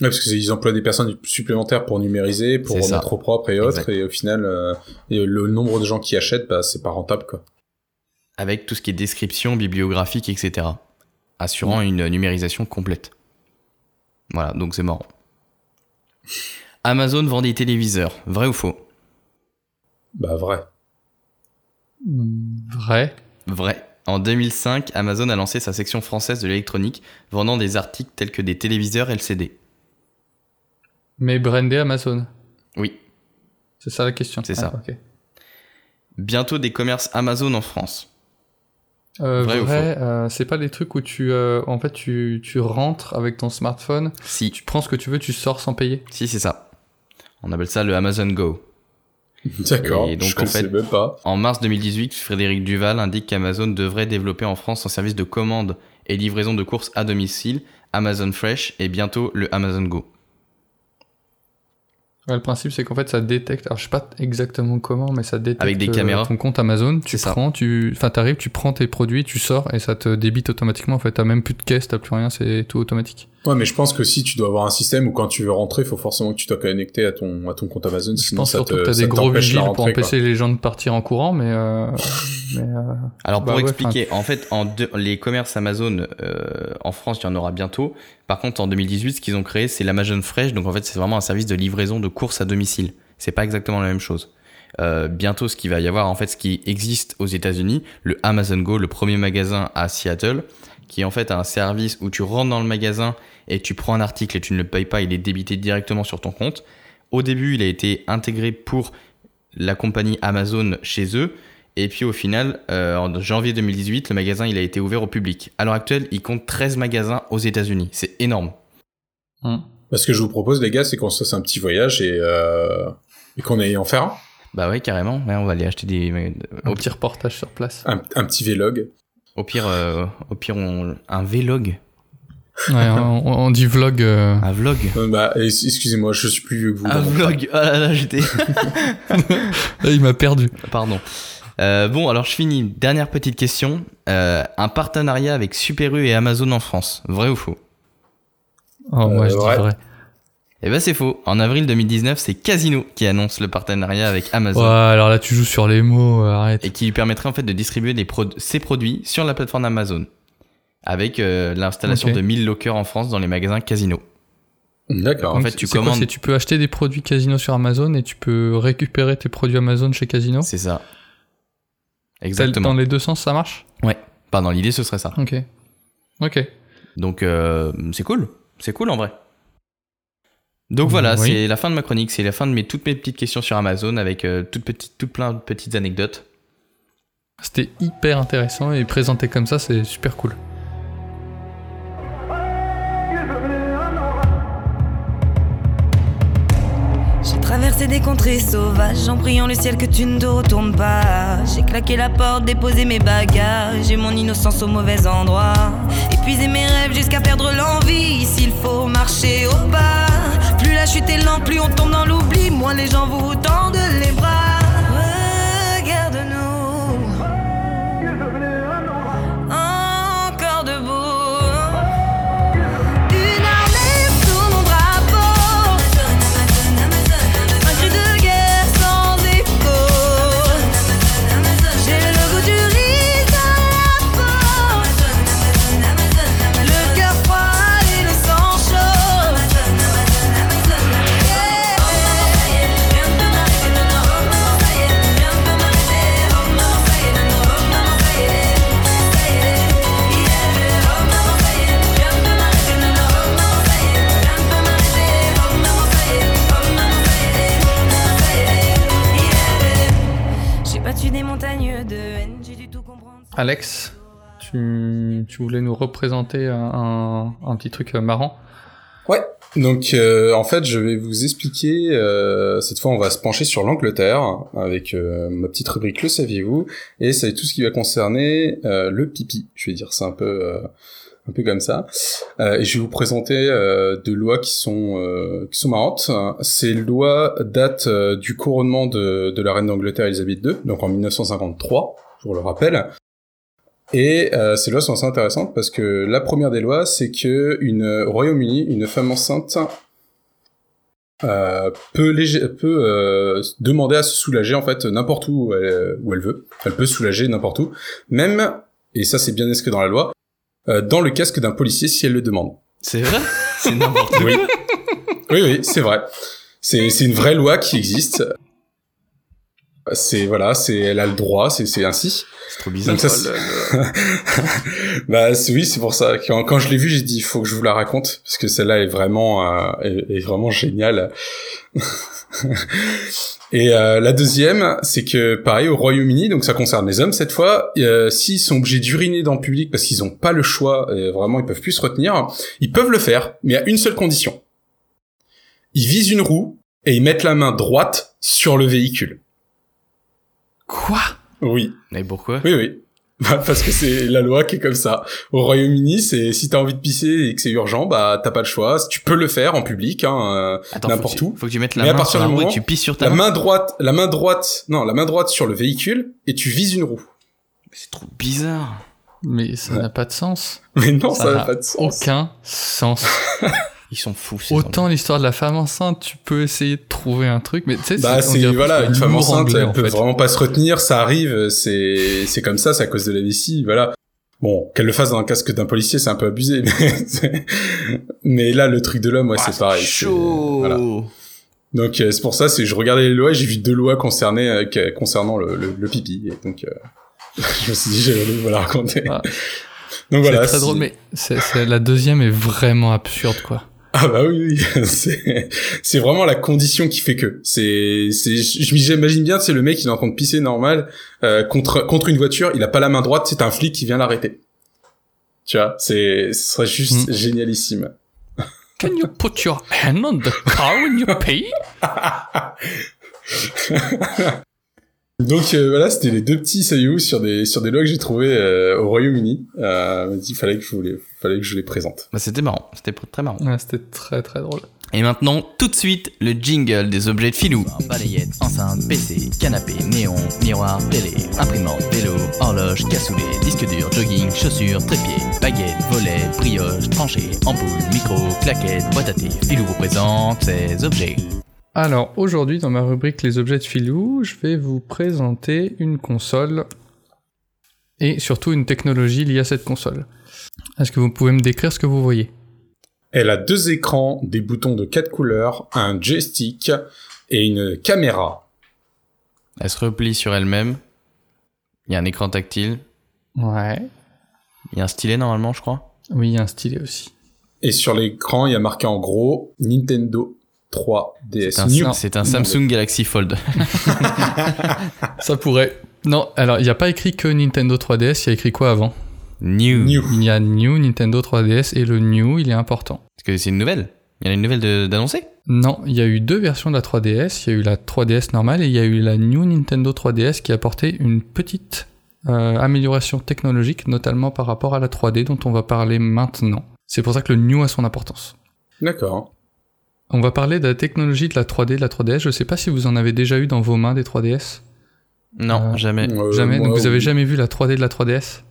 Ouais, parce qu'ils emploient des personnes supplémentaires pour numériser, pour ça. remettre au propre et autres, et au final, euh, et le nombre de gens qui achètent, bah, c'est pas rentable, quoi. Avec tout ce qui est description, bibliographique, etc. Assurant une numérisation complète. Voilà, donc c'est marrant. Amazon vend des téléviseurs. Vrai ou faux? Bah, vrai. Hmm, Vrai. Vrai. En 2005, Amazon a lancé sa section française de l'électronique, vendant des articles tels que des téléviseurs LCD. Mais brandé Amazon. Oui. C'est ça la question. C'est Ah, ça. ok. Bientôt des commerces Amazon en France. Euh, Vrai euh, c'est pas des trucs où tu, euh, en fait, tu, tu rentres avec ton smartphone, Si, tu prends ce que tu veux, tu sors sans payer. si c'est ça. On appelle ça le Amazon Go. D'accord. Et donc, je en fait- même pas. En mars 2018, Frédéric Duval indique qu'Amazon devrait développer en France son service de commande et livraison de courses à domicile, Amazon Fresh et bientôt le Amazon Go. Ouais, le principe, c'est qu'en fait, ça détecte. Alors, je sais pas exactement comment, mais ça détecte Avec des euh, caméras. ton compte Amazon. Tu C'est ça. prends, tu, enfin, t'arrives, tu prends tes produits, tu sors et ça te débite automatiquement. En fait, t'as même plus de caisse, t'as plus rien, c'est tout automatique. Ouais, mais je pense que si tu dois avoir un système où quand tu veux rentrer, il faut forcément que tu sois connecté à ton, à ton compte Amazon, Je sinon pense ça surtout te, que t'as ça des gros t'empêche la vigiles pour rentrée, quoi. empêcher les gens de partir en courant, mais, euh, mais euh, Alors pour Bah ouais, expliquer, en fait, en deux- les commerces Amazon euh, en France, il y en aura bientôt. Par contre, en 2018, ce qu'ils ont créé, c'est l'Amazon Fresh. Donc en fait, c'est vraiment un service de livraison de courses à domicile. C'est pas exactement la même chose. Euh, bientôt, ce qu'il va y avoir, en fait, ce qui existe aux États-Unis, le Amazon Go, le premier magasin à Seattle, qui est en fait un service où tu rentres dans le magasin et tu prends un article et tu ne le payes pas, il est débité directement sur ton compte. Au début, il a été intégré pour la compagnie Amazon chez eux. Et puis au final, euh, en janvier 2018, le magasin il a été ouvert au public. À l'heure actuelle, il compte 13 magasins aux États-Unis. C'est énorme. hmm. Bah, ce que je vous propose, les gars, c'est qu'on se fasse un petit voyage et, euh, et qu'on aille en faire un. Bah ouais, carrément. Ouais, on va aller acheter des. un Au, petit reportage sur place. Un, un petit vlog. au pire, euh, au pire, on... un vlog, Ouais, on, on dit vlog. euh, un vlog, Euh, bah, excusez-moi, je suis plus vieux que vous. un vlog. Ah là là, j'étais. Ah, il m'a perdu. Pardon. Euh, bon, alors je finis. Dernière petite question. Euh, un partenariat avec Super U et Amazon en France. Vrai ou faux? Oh, moi, je dis ouais. vrai. Eh ben c'est faux. En avril 2019, c'est Casino qui annonce le partenariat avec Amazon. Ouais, alors là, tu joues sur les mots, arrête. et qui lui permettrait en fait de distribuer des ses produits sur la plateforme Amazon avec euh, l'installation de 1000 lockers en France dans les magasins Casino. D'accord. En fait, tu quoi, commandes- c'est tu peux acheter des produits Casino sur Amazon et tu peux récupérer tes produits Amazon chez Casino. C'est ça. Exactement. Dans les deux sens, ça marche Pas dans l'idée, ce serait ça. Ok. Ok. Donc euh, c'est cool, c'est cool en vrai. Donc voilà, Oui. c'est la fin de ma chronique, c'est la fin de mes toutes mes petites questions sur Amazon avec euh, toutes petites, toutes plein de petites anecdotes. C'était hyper intéressant et présenté comme ça, c'est super cool. Traversé des contrées sauvages en priant le ciel que tu ne te retournes pas. J'ai claqué la porte, déposé mes bagages, j'ai mon innocence au mauvais endroit. Épuisé mes rêves jusqu'à perdre l'envie. S'il faut marcher au pas, plus la chute est lente, plus on tombe dans l'oubli. Moins les gens vous tendent les bras. Alex, tu, tu voulais nous représenter un, un- petit truc euh, marrant Ouais. Donc euh, en fait, je vais vous expliquer. euh, cette fois, on va se pencher sur l'Angleterre avec euh, ma petite rubrique Le saviez-vous? Et c'est tout ce qui va concerner euh, le pipi. Je vais dire ça un peu, un peu comme ça. Euh, et je vais vous présenter euh, deux lois qui sont euh, qui sont marrantes. Ces lois datent du couronnement de, de la reine d'Angleterre Elisabeth II, donc en 1953, pour le rappel. Et euh, ces lois sont assez intéressantes parce que la première des lois, c'est que une au Royaume-Uni, une femme enceinte euh, peut, léger- peut euh, demander à se soulager en fait n'importe où où elle, où elle veut. Elle peut se soulager n'importe où, même et ça c'est bien inscrit dans la loi, euh, dans le casque d'un policier si elle le demande. C'est vrai? C'est n'importe quoi. Oui, oui, oui, c'est vrai. C'est c'est une vraie loi qui existe. C'est voilà, c'est elle a le droit, c'est c'est ainsi. C'est trop bizarre. Donc ça, c'est- bah oui, c'est pour ça. Quand, quand je l'ai vu, j'ai dit il faut que je vous la raconte parce que celle-là est vraiment euh, est, est vraiment géniale. Et euh, la deuxième, c'est que pareil au Royaume-Uni, donc ça concerne les hommes cette fois, euh, s'ils sont obligés d'uriner dans le public parce qu'ils ont pas le choix, et vraiment ils peuvent plus se retenir, ils peuvent le faire, mais à une seule condition. Ils visent une roue et ils mettent la main droite sur le véhicule. Quoi? Oui. Mais pourquoi? Oui, oui. Bah, Parce que c'est la loi qui est comme ça. Au Royaume-Uni, c'est si t'as envie de pisser et que c'est urgent, bah t'as pas le choix. Tu peux le faire en public, hein, euh, Attends, n'importe où. tu- Faut que tu mettes la Mais à main partir sur la du roue et tu pisses sur ta La main. main droite, la main droite, non, la main droite sur le véhicule et tu vises une roue. C'est trop bizarre. Mais ça Ouais. n'a pas de sens. Mais non, Ça n'a pas de sens. Aucun sens. Ils sont fous. ces Autant l'histoire de la femme enceinte, tu peux essayer de trouver un truc, mais tu sais, Bah c'est voilà, une femme enceinte, anglais, elle en peut fait. vraiment pas se retenir, ça arrive, c'est c'est comme ça, c'est à cause de la vessie, voilà. Bon, qu'elle le fasse dans un casque d'un policier, c'est un peu abusé, mais c'est- mais là le truc de l'homme, ouais, Ah, c'est pareil. c'est- Chaud. voilà. Donc euh, c'est pour ça, c'est je regardais les lois, et j'ai vu deux lois concernées euh, concernant le, le, le pipi, et donc euh, je me suis dit j'allais vous la raconter. Ah. Donc C'est voilà. très c'est- drôle, mais c'est, c'est- la deuxième est vraiment absurde, quoi. Ah bah oui, oui. c'est vraiment la condition qui fait que. C'est c'est je m'imagine bien, c'est le mec il est en train de pisser normal euh, contre contre une voiture, il a pas la main droite, c'est un flic qui vient l'arrêter. Tu vois, c'est ce serait juste Mm. génialissime. Can you put your hand on the car when you pay? Donc euh, voilà, c'était les deux petits sailloux sur des sur des lois que j'ai trouvés euh, au Royaume-Uni. Euh, dit fallait que je vous les fallait que je les présente. Bah, c'était marrant. C'était très marrant. Ouais, c'était très très drôle. Et maintenant, tout de suite, le jingle des objets de filou. Balayette, enceinte, PC, canapé, néon, miroir, télé, imprimante, vélo, horloge, cassoulet, disque dur, jogging, chaussures, trépied, baguette, volet, brioche, tranchée, ampoule, micro, claquette, boîte à thé. Filou vous présente ces objets. Alors, aujourd'hui, dans ma rubrique Les objets de filou, je vais vous présenter une console et surtout une technologie liée à cette console. Est-ce que vous pouvez me décrire ce que vous voyez? Elle a deux écrans, des boutons de quatre couleurs, un joystick et une caméra. Elle se replie sur elle-même. Il y a un écran tactile. Ouais. Il y a un stylet normalement, je crois. Oui, il y a un stylet aussi. Et sur l'écran, il y a marqué en gros Nintendo 3DS. C'est un, New. c'est un Samsung Galaxy Fold. Ça pourrait. Non, alors il n'y a pas écrit que Nintendo 3DS, il y a écrit quoi avant? New. New. Il y a New Nintendo 3DS et le New, il est important. Parce que c'est une nouvelle. Il y en a une nouvelle d'annoncer Non, il y a eu deux versions de la 3DS. Il y a eu la 3DS normale et il y a eu la New Nintendo 3DS qui a apporté une petite euh, amélioration technologique, notamment par rapport à la 3D dont on va parler maintenant. C'est pour ça que le New a son importance. D'accord. On va parler de la technologie de la 3D, de la 3DS. Je sais pas si vous en avez déjà eu dans vos mains des 3DS. Non, Euh, jamais. Euh, jamais. moi, Donc vous avez oui. jamais vu la 3D de la 3DS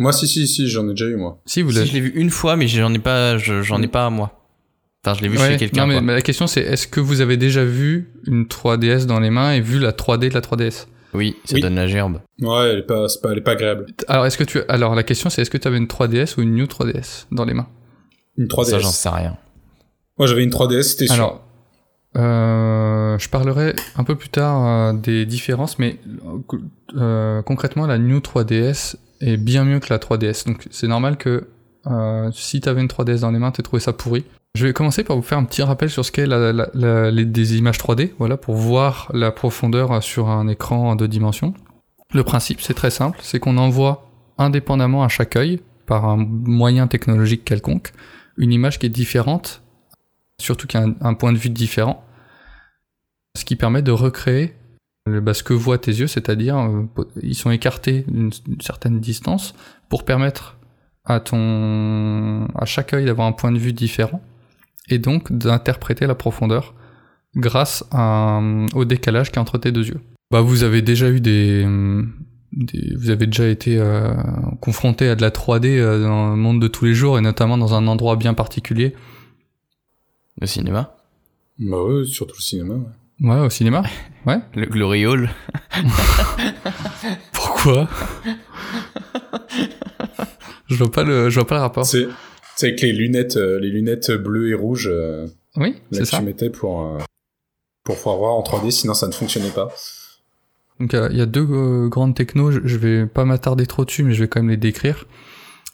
Moi, si, si, si, j'en ai déjà eu, moi. Si vous Si, l'avez. je l'ai vu une fois, mais j'en ai pas, je- j'en ai pas à moi. Enfin, je l'ai vu Ouais, chez quelqu'un. non, mais, la question c'est est-ce que vous avez déjà vu une 3DS dans les mains et vu la 3D de la 3DS Oui, ça Oui. donne la gerbe. Ouais, elle est pas, c'est pas, elle est pas agréable. Alors est-ce que tu alors la question c'est est-ce que tu avais une 3DS ou une New 3DS dans les mains? Une 3DS. Ça, j'en sais rien. Moi, j'avais une 3DS, c'était sûr. Alors euh, je parlerai un peu plus tard euh, des différences mais euh, concrètement la New 3DS est bien mieux que la 3DS donc c'est normal que euh, si tu avais une 3DS dans les mains tu trouvé ça pourri. Je vais commencer par vous faire un petit rappel sur ce qu'est la, la- la- les, des images 3D, voilà, pour voir la profondeur euh, sur un écran en deux dimensions. Le principe, c'est très simple, c'est qu'on envoie indépendamment à chaque œil, par un moyen technologique quelconque, une image qui est différente, surtout qui a un, point de vue différent, ce qui permet de recréer bah, ce que voient tes yeux, c'est-à-dire euh, ils sont écartés d'une certaine distance pour permettre à ton à chaque œil d'avoir un point de vue différent et donc d'interpréter la profondeur grâce à un- au décalage qui est entre tes deux yeux. Bah vous avez déjà eu des, des- vous avez déjà été euh, confronté à de la 3D euh, dans le monde de tous les jours et notamment dans un endroit bien particulier. Le cinéma? Bah ouais, surtout le cinéma. ouais. Ouais, au cinéma. Ouais. Le Glory Hall. Pourquoi? Je vois pas le, je vois pas le rapport. C'est, c'est avec les lunettes, euh, les lunettes bleues et rouges, euh, Oui, c'est que ça. tu mettais pour, euh, pour pouvoir voir en 3D, sinon ça ne fonctionnait pas. Donc euh, il y a deux euh, grandes technos, je, je vais pas m'attarder trop dessus, mais je vais quand même les décrire.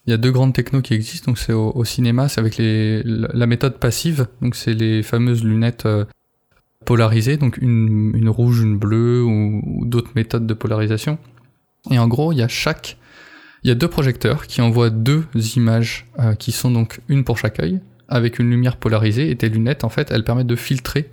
Il y a deux grandes technos qui existent, donc c'est au, au cinéma, c'est avec les, la, la méthode passive, donc c'est les fameuses lunettes euh, polarisées, donc une, rouge, une bleue ou, d'autres méthodes de polarisation. Et en gros, il y a chaque, il y a deux projecteurs qui envoient deux images euh, qui sont donc une pour chaque œil, avec une lumière polarisée, et tes lunettes en fait, elles permettent de filtrer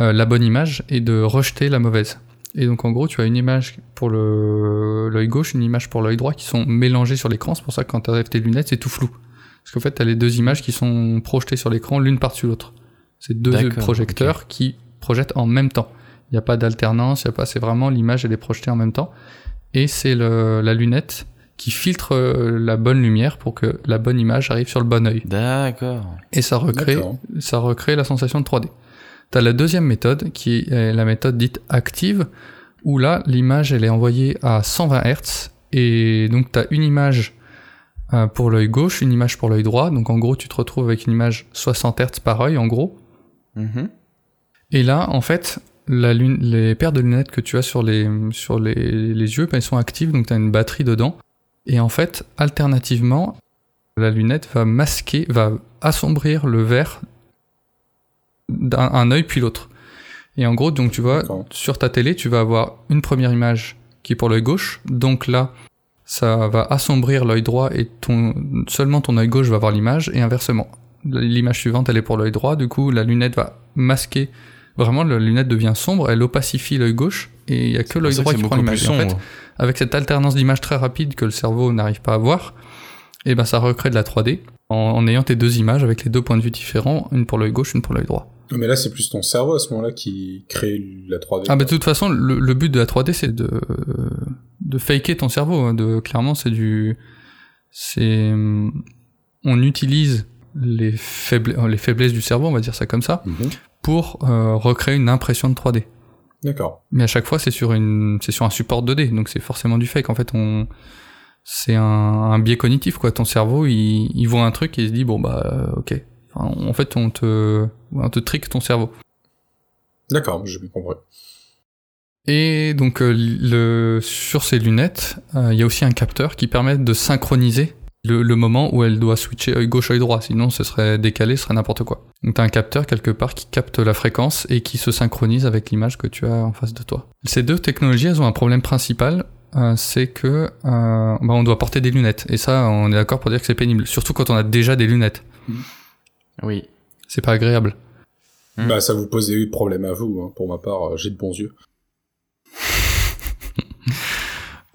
euh, la bonne image et de rejeter la mauvaise. Et donc en gros, tu as une image pour l'œil gauche, une image pour l'œil droit qui sont mélangées sur l'écran. C'est pour ça que quand tu tes lunettes, c'est tout flou. Parce qu'en fait, tu as les deux images qui sont projetées sur l'écran l'une par-dessus l'autre. C'est deux projecteurs qui projettent en même temps. Il n'y a pas d'alternance, il y a pas, c'est vraiment l'image, elle est projetée en même temps. Et c'est le- la lunette qui filtre euh, la bonne lumière pour que la bonne image arrive sur le bon œil. D'accord. Et ça recrée, ça recrée la sensation de 3D. T'as la deuxième méthode qui est la méthode dite active où là l'image elle est envoyée à 120 Hz et donc t'as une image euh, pour l'œil gauche, une image pour l'œil droit. Donc en gros tu te retrouves avec une image 60 Hz par œil en gros. Mhm. Et là en fait la lune- les paires de lunettes que tu as sur les, sur les, les yeux, ben, elles sont actives donc t'as une batterie dedans. Et en fait alternativement la lunette va masquer, va assombrir le vert d'un un œil puis l'autre. Et en gros, donc tu vois, sur ta télé, tu vas avoir une première image qui est pour l'œil gauche. Donc là, ça va assombrir l'œil droit et ton, seulement ton œil gauche va voir l'image et inversement. L'image suivante, elle est pour l'œil droit. Du coup, la lunette va masquer. Vraiment, la lunette devient sombre, elle opacifie l'œil gauche et il y a que l'œil droit qui prend l'image. En fait, avec cette alternance d'images très rapide que le cerveau n'arrive pas à voir, et ben ça recrée de la 3D en, en ayant tes deux images avec les deux points de vue différents, une pour l'œil gauche, une pour l'œil droit. Non, Mais là, c'est plus ton cerveau à ce moment-là qui crée la 3D. Ah bah de toute façon, le, le but de la 3D c'est de de faker ton cerveau. hein, De clairement c'est du c'est on utilise les faible- les faiblesses du cerveau, on va dire ça comme ça, Mhm. pour euh, recréer une impression de 3D. D'accord. Mais à chaque fois, c'est sur une, c'est sur un support 2D, donc c'est forcément du fake. En fait, on, c'est un, un biais cognitif quoi. Ton cerveau, il, il voit un truc et il se dit bon bah euh, ok. Enfin, en fait, on te, on te trick ton cerveau. D'accord, j'ai bien compris. Et donc euh, le, sur ces lunettes, euh, il y a aussi un capteur qui permet de synchroniser le, le moment où elle doit switcher œil gauche, œil droit. Sinon, ce serait décalé, ce serait n'importe quoi. Donc t'as un capteur quelque part qui capte la fréquence et qui se synchronise avec l'image que tu as en face de toi. Ces deux technologies, elles ont un problème principal, euh, c'est que euh, bah, on doit porter des lunettes. Et ça, on est d'accord pour dire que c'est pénible. Surtout quand on a déjà des lunettes. Oui. C'est pas agréable. Hmm. Bah, ça vous pose des problèmes à vous. hein. Pour ma part, euh, j'ai de bons yeux.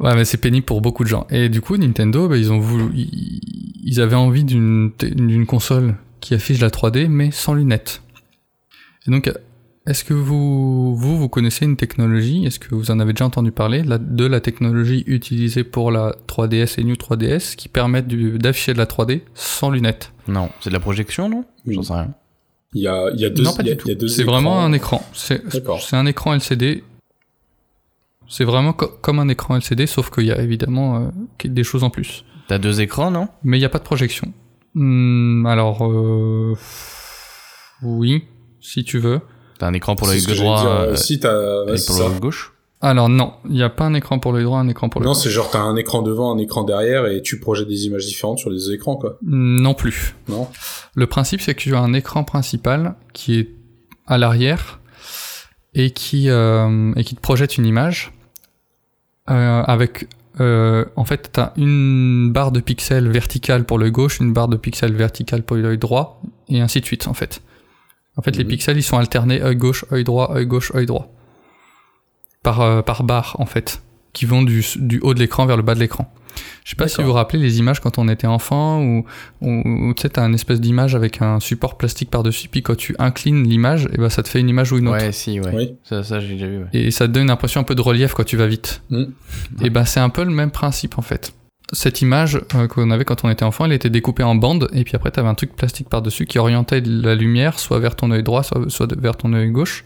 Ouais, mais c'est pénible pour beaucoup de gens. Et du coup, Nintendo, bah, ils ont voulu, ils, avaient envie d'une d'une console qui affiche la 3D, mais sans lunettes. Et donc, est-ce que vous, vous, vous connaissez une technologie? Est-ce que vous en avez déjà entendu parler? La- de la technologie utilisée pour la 3DS et New 3DS qui permettent d'afficher de la 3D sans lunettes? Non, c'est de la projection, non? J'en sais rien. Il y a, il y a deux, Non, pas il y a, du tout. C'est vraiment un écran. C'est un écran LCD. C'est vraiment co- comme un écran LCD, sauf qu'il y a évidemment euh, des choses en plus. T'as deux écrans, non? Mais il n'y a pas de projection. Hmm, alors, euh... oui, si tu veux. T'as un écran pour l'œil droit dire. euh, Si t'as, ouais, et c'est pour ça. l'œil gauche? Alors non, il n'y a pas un écran pour l'œil droit, un écran pour l'œil Non, c'est genre t'as un écran devant, un écran derrière et tu projettes des images différentes sur les deux écrans, quoi. Non plus. Non Le principe, c'est que tu as un écran principal qui est à l'arrière et qui euh, et qui te projette une image euh, avec euh, en fait t'as une barre de pixels verticale pour l'œil gauche, une barre de pixels verticale pour l'œil droit et ainsi de suite en fait. En fait, les Mhm. pixels ils sont alternés œil gauche, œil droit, œil gauche, œil droit par euh, par barre en fait, qui vont du du haut de l'écran vers le bas de l'écran. Je sais pas si vous vous rappelez les images quand on était enfant ou tu sais t'as un espèce d'image avec un support plastique par dessus puis quand tu inclines l'image et ben ça te fait une image ou une autre Ouais, si, ouais. Oui. Ça, ça j'ai déjà vu, ouais. et ça te donne une impression un peu de relief quand tu vas vite. Mm. Et ben c'est un peu le même principe en fait. Cette image euh, qu'on avait quand on était enfant, elle était découpée en bandes et puis après t'avais un truc plastique par dessus qui orientait la lumière soit vers ton œil droit, soit, vers ton œil gauche.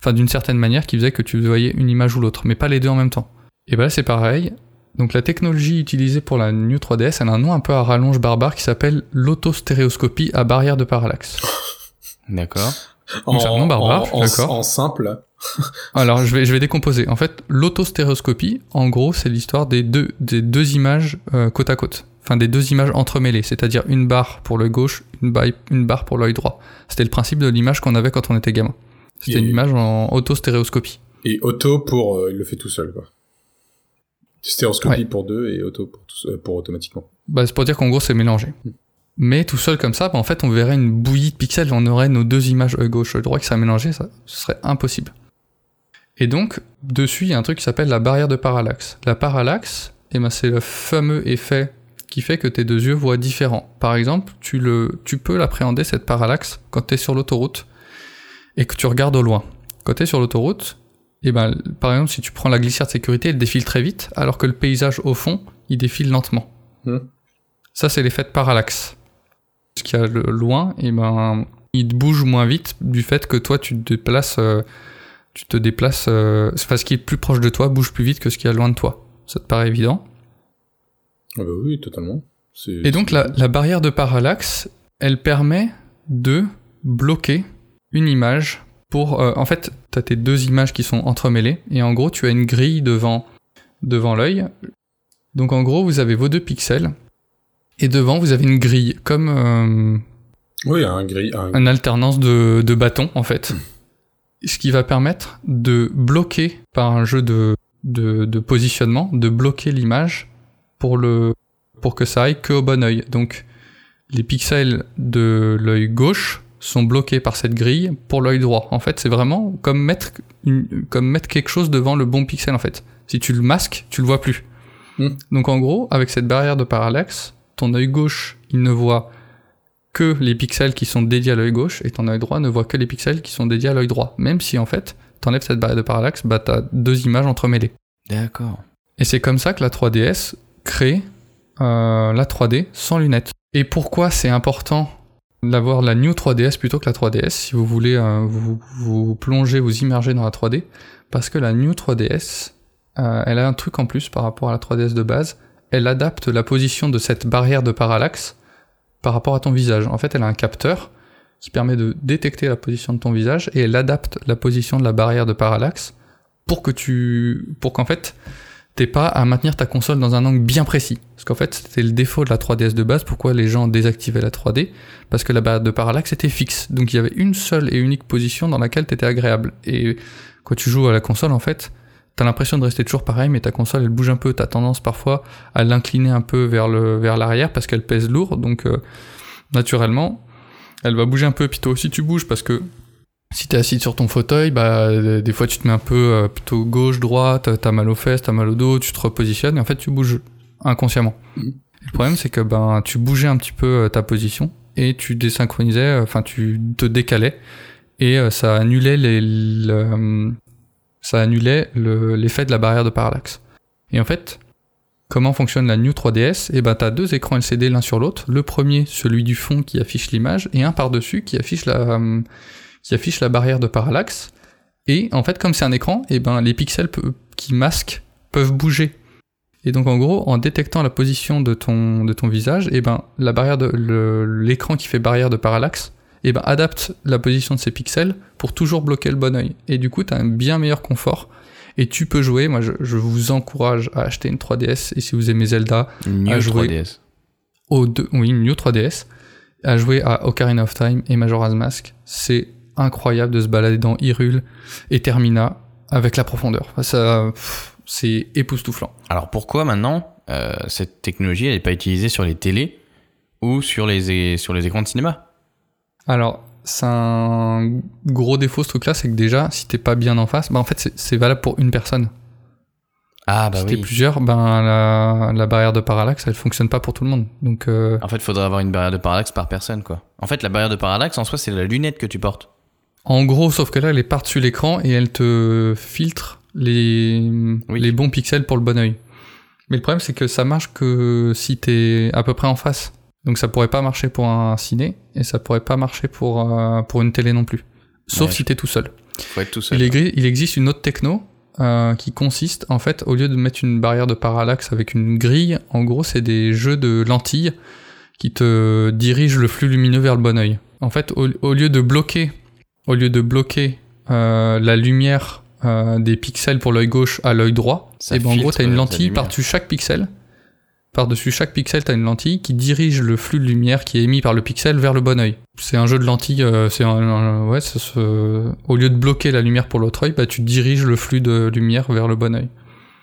Enfin d'une certaine manière qui faisait que tu voyais une image ou l'autre, mais pas les deux en même temps. Et ben là c'est pareil. Donc la technologie utilisée pour la New 3DS, elle a un nom un peu à rallonge barbare qui s'appelle l'autostéréoscopie à barrière de parallaxe. D'accord. Donc, c'est un nom barbare, en, en- d'accord. en simple. Alors, je vais, je vais décomposer. En fait, l'autostéréoscopie, en gros, c'est l'histoire des deux, des deux images euh, côte à côte. Enfin, des deux images entremêlées, c'est-à-dire une barre pour l'œil gauche, une, ba- une barre pour l'œil droit. C'était le principe de l'image qu'on avait quand on était gamin. C'était Et- une image en autostéréoscopie. Et auto pour, euh, il le fait tout seul, quoi. Stéréoscopie Ouais. pour deux et auto pour, tout- euh, pour automatiquement. Bah, c'est pour dire qu'en gros, c'est mélangé. Mais tout seul comme ça, bah, en fait, on verrait une bouillie de pixels, on aurait nos deux images gauche, œil droit qui seraient mélangées, ça, ce serait impossible. Et donc, dessus, il y a un truc qui s'appelle la barrière de parallaxe. La parallaxe, eh ben, c'est le fameux effet qui fait que tes deux yeux voient différents. Par exemple, tu, le, tu peux l'appréhender, cette parallaxe, quand tu es sur l'autoroute et que tu regardes au loin. Quand tu es sur l'autoroute, et ben, par exemple, si tu prends la glissière de sécurité, elle défile très vite, alors que le paysage au fond, il défile lentement. Hmm. Ça, c'est l'effet de parallaxe. Ce qu'il y a loin, et ben, il te bouge moins vite du fait que toi, tu te déplaces, euh, tu te déplaces, euh, enfin, ce qui est plus proche de toi bouge plus vite que ce qui est loin de toi. Ça te paraît évident? Ah bah oui, totalement. Et donc, la, la barrière de parallaxe, elle permet de bloquer une image pour, euh, en fait, tu as tes deux images qui sont entremêlées, et en gros, tu as une grille devant, devant l'œil. Donc, en gros, vous avez vos deux pixels, et devant, vous avez une grille, comme, euh, Oui, un gris, un... une alternance de, de bâtons en fait. Ce qui va permettre de bloquer par un jeu de, de, de positionnement, de bloquer l'image pour le pour que ça aille que au bon œil. Donc les pixels de l'œil gauche sont bloqués par cette grille pour l'œil droit. En fait, c'est vraiment comme mettre une, comme mettre quelque chose devant le bon pixel en fait. Si tu le masques, tu le vois plus. Hmm. Donc en gros, avec cette barrière de parallaxe, ton œil gauche, il ne voit que les pixels qui sont dédiés à l'œil gauche et ton œil droit ne voit que les pixels qui sont dédiés à l'œil droit. Même si en fait, t'enlèves cette barrière de parallaxe, bah t'as deux images entremêlées. D'accord. Et c'est comme ça que la 3DS crée euh, la 3D sans lunettes. Et pourquoi c'est important d'avoir la New 3DS plutôt que la 3DS si vous voulez euh, vous, plonger, vous immerger dans la 3D Parce que la New 3DS, euh, elle a un truc en plus par rapport à la 3DS de base, elle adapte la position de cette barrière de parallaxe par rapport à ton visage. En fait, elle a un capteur qui permet de détecter la position de ton visage et elle adapte la position de la barrière de parallaxe pour que tu, pour qu'en fait, t'aies pas à maintenir ta console dans un angle bien précis. Parce qu'en fait, c'était le défaut de la 3DS de base. Pourquoi les gens désactivaient la 3D Parce que la barrière de parallaxe était fixe. Donc il y avait une seule et unique position dans laquelle t'étais agréable. Et quand tu joues à la console, en fait, t'as l'impression de rester toujours pareil, mais ta console elle bouge un peu. T'as tendance parfois à l'incliner un peu vers le vers l'arrière parce qu'elle pèse lourd. Donc euh, naturellement, elle va bouger un peu. Puis toi aussi tu bouges parce que si t'es assis sur ton fauteuil, bah euh, des fois tu te mets un peu euh, plutôt gauche, droite, t'as mal aux fesses, t'as mal au dos, tu te repositionnes et en fait tu bouges inconsciemment. Mhm. Le problème c'est que ben tu bougeais un petit peu euh, ta position et tu désynchronisais, euh, enfin tu te décalais et ça annulait les, le, ça annulait le- l'effet de la barrière de parallaxe. Et en fait, comment fonctionne la New 3DS Et ben t'as deux écrans LCD l'un sur l'autre. Le premier, celui du fond qui affiche l'image, et un par-dessus qui affiche la qui affiche la barrière de parallaxe. Et en fait, comme c'est un écran, et ben les pixels qui masquent peuvent bouger. Et donc en gros, en détectant la position de ton de ton visage, et ben la barrière de l'écran qui fait barrière de parallaxe, et ben adapte la position de ces pixels pour toujours bloquer le bon œil. Et du coup, tu as un bien meilleur confort. Et tu peux jouer, moi je, je vous encourage à acheter une 3DS, et si vous aimez Zelda, New à jouer. 3DS. au deux, oui, une New 3DS, à jouer à Ocarina of Time et Majora's Mask. C'est incroyable de se balader dans Hyrule et Termina avec la profondeur. Ça, c'est époustouflant. Alors pourquoi maintenant euh, cette technologie n'est pas utilisée sur les télés ou sur les, sur les écrans de cinéma? Alors, c'est un gros défaut ce truc-là, c'est que déjà, si t'es pas bien en face, bah en fait, c'est- valable pour une personne. Ah bah si t'es oui. plusieurs, ben la, la barrière de parallaxe, elle fonctionne pas pour tout le monde. Donc, euh, En fait, il faudrait avoir une barrière de parallaxe par personne quoi. En fait, la barrière de parallaxe en soi, c'est la lunette que tu portes. En gros, sauf que là, elle est par-dessus l'écran et elle te filtre les, Oui. les bons pixels pour le bon oeil. Mais le problème, c'est que ça marche que si t'es à peu près en face. Donc ça pourrait pas marcher pour un ciné et ça pourrait pas marcher pour, euh, pour une télé non plus. Sauf Ouais, si t'es tout seul. Faut être tout seul. Il, existe une autre techno euh, qui consiste, en fait, au lieu de mettre une barrière de parallaxe avec une grille, en gros, c'est des jeux de lentilles qui te dirigent le flux lumineux vers le bon oeil. En fait, au, au lieu de bloquer, au lieu de bloquer euh, la lumière euh, des pixels pour l'œil gauche à l'œil droit, Ça et ben en gros, t'as une lentille par-dessus chaque pixel. Par-dessus chaque pixel, t'as une lentille qui dirige le flux de lumière qui est émis par le pixel vers le bon œil. C'est un jeu de lentilles, euh, c'est un, un- ouais, ça se- au lieu de bloquer la lumière pour l'autre œil, bah tu diriges le flux de lumière vers le bon œil.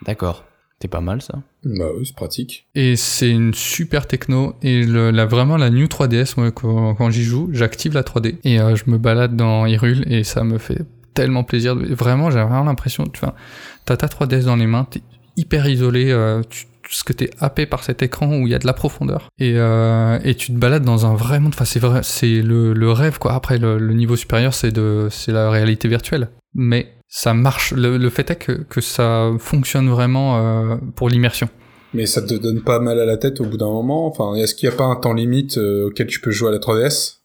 D'accord. C'est pas mal ça. Bah oui, c'est pratique. Et c'est une super techno et le, la, vraiment la New 3DS, moi, quand, quand j'y joue, j'active la 3D et euh, je me balade dans Hyrule et ça me fait tellement plaisir. Vraiment, j'ai vraiment l'impression, tu vois, t'as ta 3DS dans les mains, t'es hyper isolé, euh, tu, parce que t'es happé par cet écran où il y a de la profondeur et, euh, et tu te balades dans un vrai monde. Enfin, c'est vrai, c'est le, le rêve quoi. Après, le, le niveau supérieur, c'est de, c'est la réalité virtuelle. Mais ça marche. Le, le fait est que, que ça fonctionne vraiment euh, pour l'immersion. Mais ça te donne pas mal à la tête au bout d'un moment? Enfin, est-ce qu'il y a pas un temps limite euh, auquel tu peux jouer à la 3DS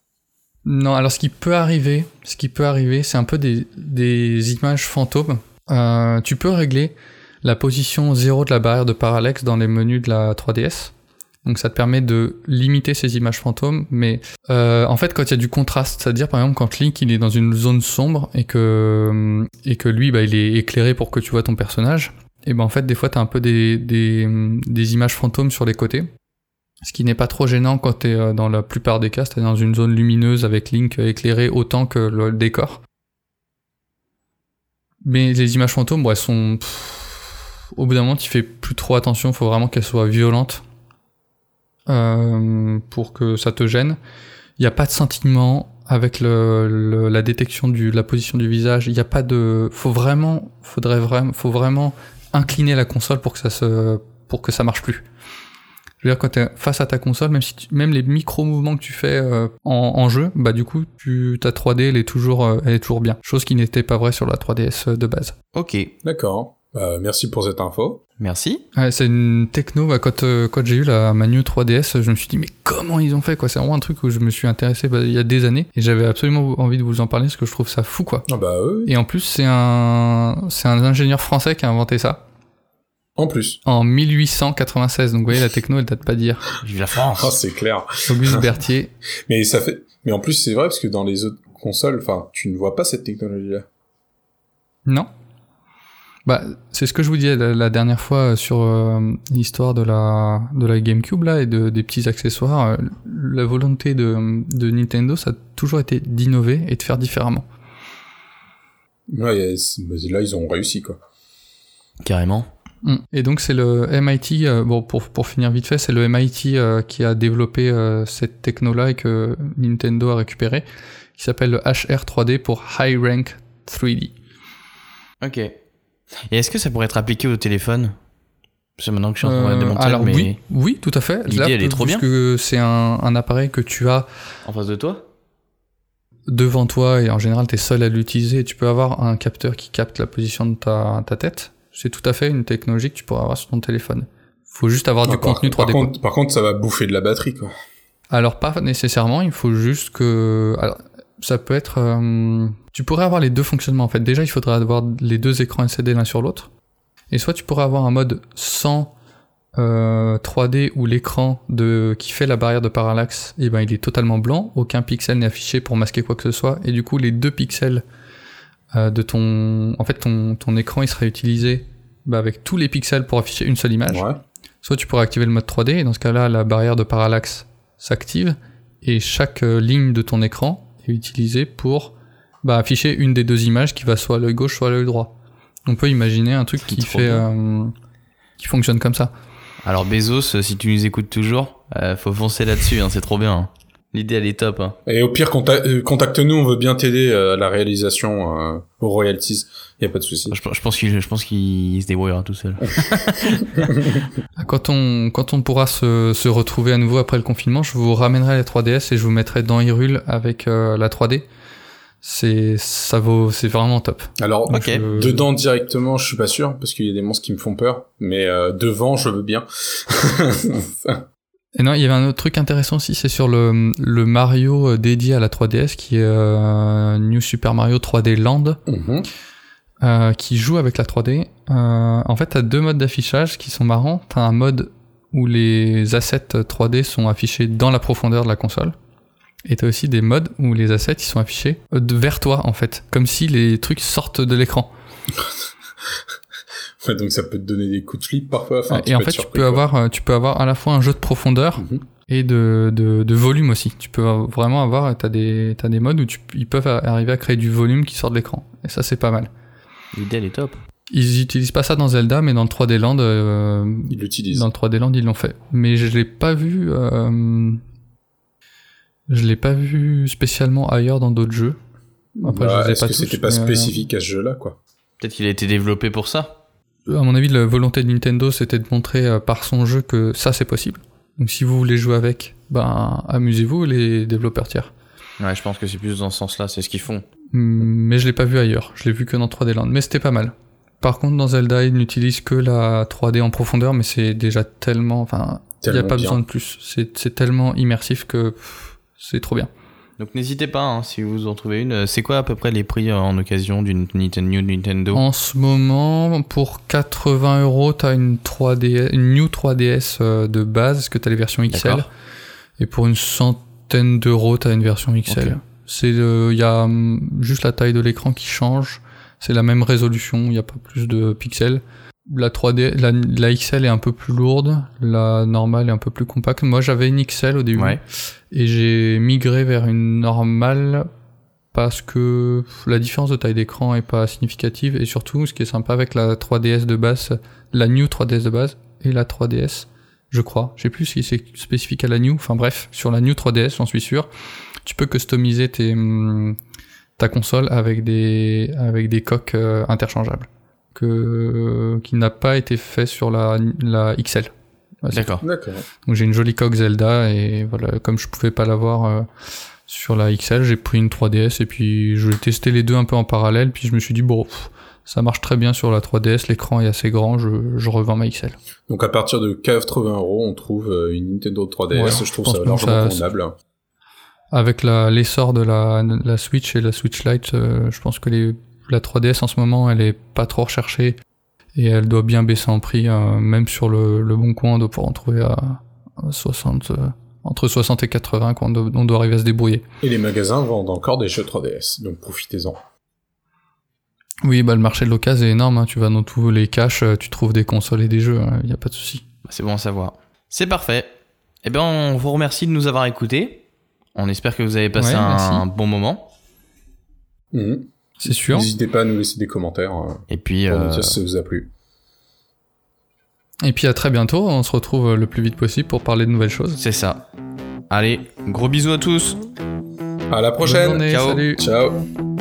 Non, alors ce qui peut arriver, ce qui peut arriver, c'est un peu des, des images fantômes. Euh, tu peux régler la position 0 de la barrière de parallaxe dans les menus de la 3DS. Donc ça te permet de limiter ces images fantômes, mais euh, en fait quand il y a du contraste, c'est-à-dire par exemple quand Link il est dans une zone sombre et que et que lui bah, il est éclairé pour que tu vois ton personnage, et ben en fait des fois t'as un peu des, des, des images fantômes sur les côtés. Ce qui n'est pas trop gênant quand t'es euh, dans la plupart des cas, t'es dans une zone lumineuse avec Link éclairé autant que le décor. Mais les images fantômes, bon, elles sont... au bout d'un moment, tu fais plus trop attention, faut vraiment qu'elles soient violentes euh, pour que ça te gêne. Il n'y a pas de sentiment avec le, le- la détection de la position du visage. Il n'y a pas de... Faut vraiment... Faudrait vraiment... Faut vraiment incliner la console pour que ça se... pour que ça marche plus. Je veux dire, quand t'es face à ta console, même si tu- même les micro-mouvements que tu fais euh, en, en jeu, bah du coup, tu, ta 3D, elle est toujours, euh, elle est toujours bien. Chose qui n'était pas vraie sur la 3DS de base. Ok. D'accord. Bah, merci pour cette info. Merci. Ouais, c'est une techno, bah, quand, euh, quand j'ai eu la Manu 3DS, je me suis dit, mais comment ils ont fait, quoi? C'est vraiment un truc où je me suis intéressé bah, il y a des années, et j'avais absolument envie de vous en parler, parce que je trouve ça fou, quoi. Ah bah oui. Et en plus, c'est un, c'est un ingénieur français qui a inventé ça. En plus. en 1896. Donc vous voyez, la techno, elle date pas d'hier. Vive la Ah, France c'est clair. Auguste Berthier. Mais ça fait. Mais en plus, c'est vrai parce que dans les autres consoles, enfin, tu ne vois pas cette technologie-là. Non bah, c'est ce que je vous disais la, la dernière fois sur euh, l'histoire de la de la GameCube là et de, des petits accessoires. Euh, La volonté de, de Nintendo, ça a toujours été d'innover et de faire différemment. Ouais, là, ils ont réussi, quoi. Carrément. Mm. Et donc c'est le MIT, euh, bon pour, pour finir vite fait, c'est le MIT euh, qui a développé euh, cette techno-là et que Nintendo a récupéré, qui s'appelle le HR3D pour High Rank 3D. Ok. Et est-ce que ça pourrait être appliqué au téléphone? C'est maintenant que je suis en train de Euh, démonter, alors mais oui, oui, tout à fait. l'idée, elle est trop bien. que c'est un, un appareil que tu as en face de toi? devant toi et en général tu es seul à l'utiliser. Tu peux avoir un capteur qui capte la position de ta, ta tête. C'est tout à fait une technologie que tu pourras avoir sur ton téléphone. Faut juste avoir du par, contenu 3D. par contre, par contre, ça va bouffer de la batterie, quoi. Alors pas nécessairement, il faut juste que alors, ça peut être euh, tu pourrais avoir les deux fonctionnements en fait. Déjà, il faudrait avoir les deux écrans LCD l'un sur l'autre. Et soit tu pourrais avoir un mode sans euh, 3D où l'écran de qui fait la barrière de parallaxe, et ben il est totalement blanc, aucun pixel n'est affiché pour masquer quoi que ce soit et du coup les deux pixels euh, de ton en fait ton ton écran il sera utilisé bah, avec tous les pixels pour afficher une seule image. Ouais. Soit tu pourrais activer le mode 3D, et dans ce cas-là, la barrière de parallaxe s'active, et chaque euh, ligne de ton écran est utilisée pour bah, afficher une des deux images qui va soit à l'œil gauche, soit à l'œil droit. On peut imaginer un truc qui fait... euh, qui fonctionne comme ça. Alors Bezos, euh, si tu nous écoutes toujours, euh, faut foncer là-dessus, hein, c'est trop bien. hein. L'idée, elle est top. Hein. Et au pire, euh, contacte-nous, on veut bien t'aider euh, à la réalisation, euh, aux royalties. Y a pas de souci. Je, je pense qu'il je pense qu'il se débrouillera tout seul. Ah, Quand on, quand on pourra se, se retrouver à nouveau après le confinement, je vous ramènerai la 3DS et je vous mettrai dans Hyrule avec euh, la 3D. C'est, ça vaut, c'est vraiment top. Alors. Je- dedans directement, je suis pas sûr, parce qu'il y a des monstres qui me font peur. Mais euh, devant, je veux bien. Et non, il y avait un autre truc intéressant aussi, c'est sur le, le Mario euh, dédié à la 3DS, qui est euh, New Super Mario 3D Land, Mhm. euh, qui joue avec la 3D. Euh, en fait, t'as deux modes d'affichage qui sont marrants. T'as un mode où les assets 3D sont affichés dans la profondeur de la console. Et t'as aussi des modes où les assets ils sont affichés vers toi, en fait. Comme si les trucs sortent de l'écran. Ouais, donc ça peut te donner des coups de flip parfois. Enfin, et en fait, tu peux, quoi. avoir, euh, tu peux avoir à la fois un jeu de profondeur Mhm. et de, de, de volume aussi. Tu peux vraiment avoir, t'as des, t'as des modes où tu, ils peuvent a- arriver à créer du volume qui sort de l'écran. Et ça, c'est pas mal. L'idée, elle est top. Ils utilisent pas ça dans Zelda, mais dans le 3D Land, euh, Ils l'utilisent. dans le 3D Land, ils l'ont fait. Mais je l'ai pas vu, euh, je l'ai pas vu spécialement ailleurs dans d'autres jeux. Après, Bah, je les ai Est-ce pas que tous, c'était pas euh, spécifique à ce jeu-là, quoi? Peut-être qu'il a été développé pour ça. À mon avis, la volonté de Nintendo, c'était de montrer euh, par son jeu que ça, c'est possible. Donc si vous voulez jouer avec, ben amusez-vous les développeurs tiers. Ouais, je pense que c'est plus dans ce sens-là, c'est ce qu'ils font. Hmm, Mais je l'ai pas vu ailleurs, je l'ai vu que dans 3D Land, mais c'était pas mal. Par contre, dans Zelda, ils n'utilisent que la 3D en profondeur, mais c'est déjà tellement, enfin, il n'y a pas bien. besoin de plus. C'est tellement immersif que c'est trop bien. Donc n'hésitez pas, hein, si vous en trouvez une. Euh, C'est quoi à peu près les prix euh, en occasion d'une Nintendo New Nintendo? En ce moment, pour 80 euros, t'as une 3D, une New 3DS euh, de base, parce que t'as les versions XL. Et pour une centaine d'euros, t'as une version XL. C'est il y a hum, juste la taille de l'écran qui change. C'est la même résolution, il n'y a pas plus de pixels. La 3D, la, la XL est un peu plus lourde, la normale est un peu plus compacte. Moi, j'avais une XL au début Ouais. et j'ai migré vers une normale parce que la différence de taille d'écran est pas significative et surtout, ce qui est sympa avec la 3DS de base, la New 3DS de base et la 3DS, je crois. Je sais plus si c'est spécifique à la New. Enfin bref, sur la New 3DS, j'en suis sûr. Tu peux customiser tes, hum, ta console avec des, avec des coques euh, interchangeables. Que, qui n'a pas été fait sur la, la XL. D'accord. Donc j'ai une jolie coque Zelda et voilà, comme je pouvais pas l'avoir euh, sur la XL, j'ai pris une 3DS et puis je testé les deux un peu en parallèle, puis je me suis dit bon, pff, ça marche très bien sur la 3DS, l'écran est assez grand, je, je revends ma XL. Donc à partir de 80 euros, on trouve euh, une Nintendo 3DS. Ouais, je je trouve ça largement ça- convenable. Avec l'essor de la, la Switch et la Switch Lite, euh, je pense que les, la 3DS en ce moment, elle est pas trop recherchée Et elle doit bien baisser en prix, euh, même sur le, le bon coin, on doit pouvoir en trouver à, à 60, euh, entre 60 et 80, quand on doit, on doit arriver à se débrouiller. Et les magasins vendent encore des jeux 3DS, donc profitez-en. Oui, bah le marché de l'occasion est énorme, hein. tu vas dans tous les caches, euh, tu trouves des consoles et des jeux, il n'y a pas de souci. Bah, C'est bon à savoir. C'est parfait. Eh bien, on vous remercie de nous avoir écoutés. On espère que vous avez passé Ouais, un, bon moment. Mhm. C'est sûr. N'hésitez pas à nous laisser des commentaires euh, Et puis, pour euh, nous dire si ça vous a plu. Et puis à très bientôt, on se retrouve euh, le plus vite possible pour parler de nouvelles choses. c'est ça. Allez, gros bisous à tous. À la Bonne prochaine. journée, Ciao. salut Ciao.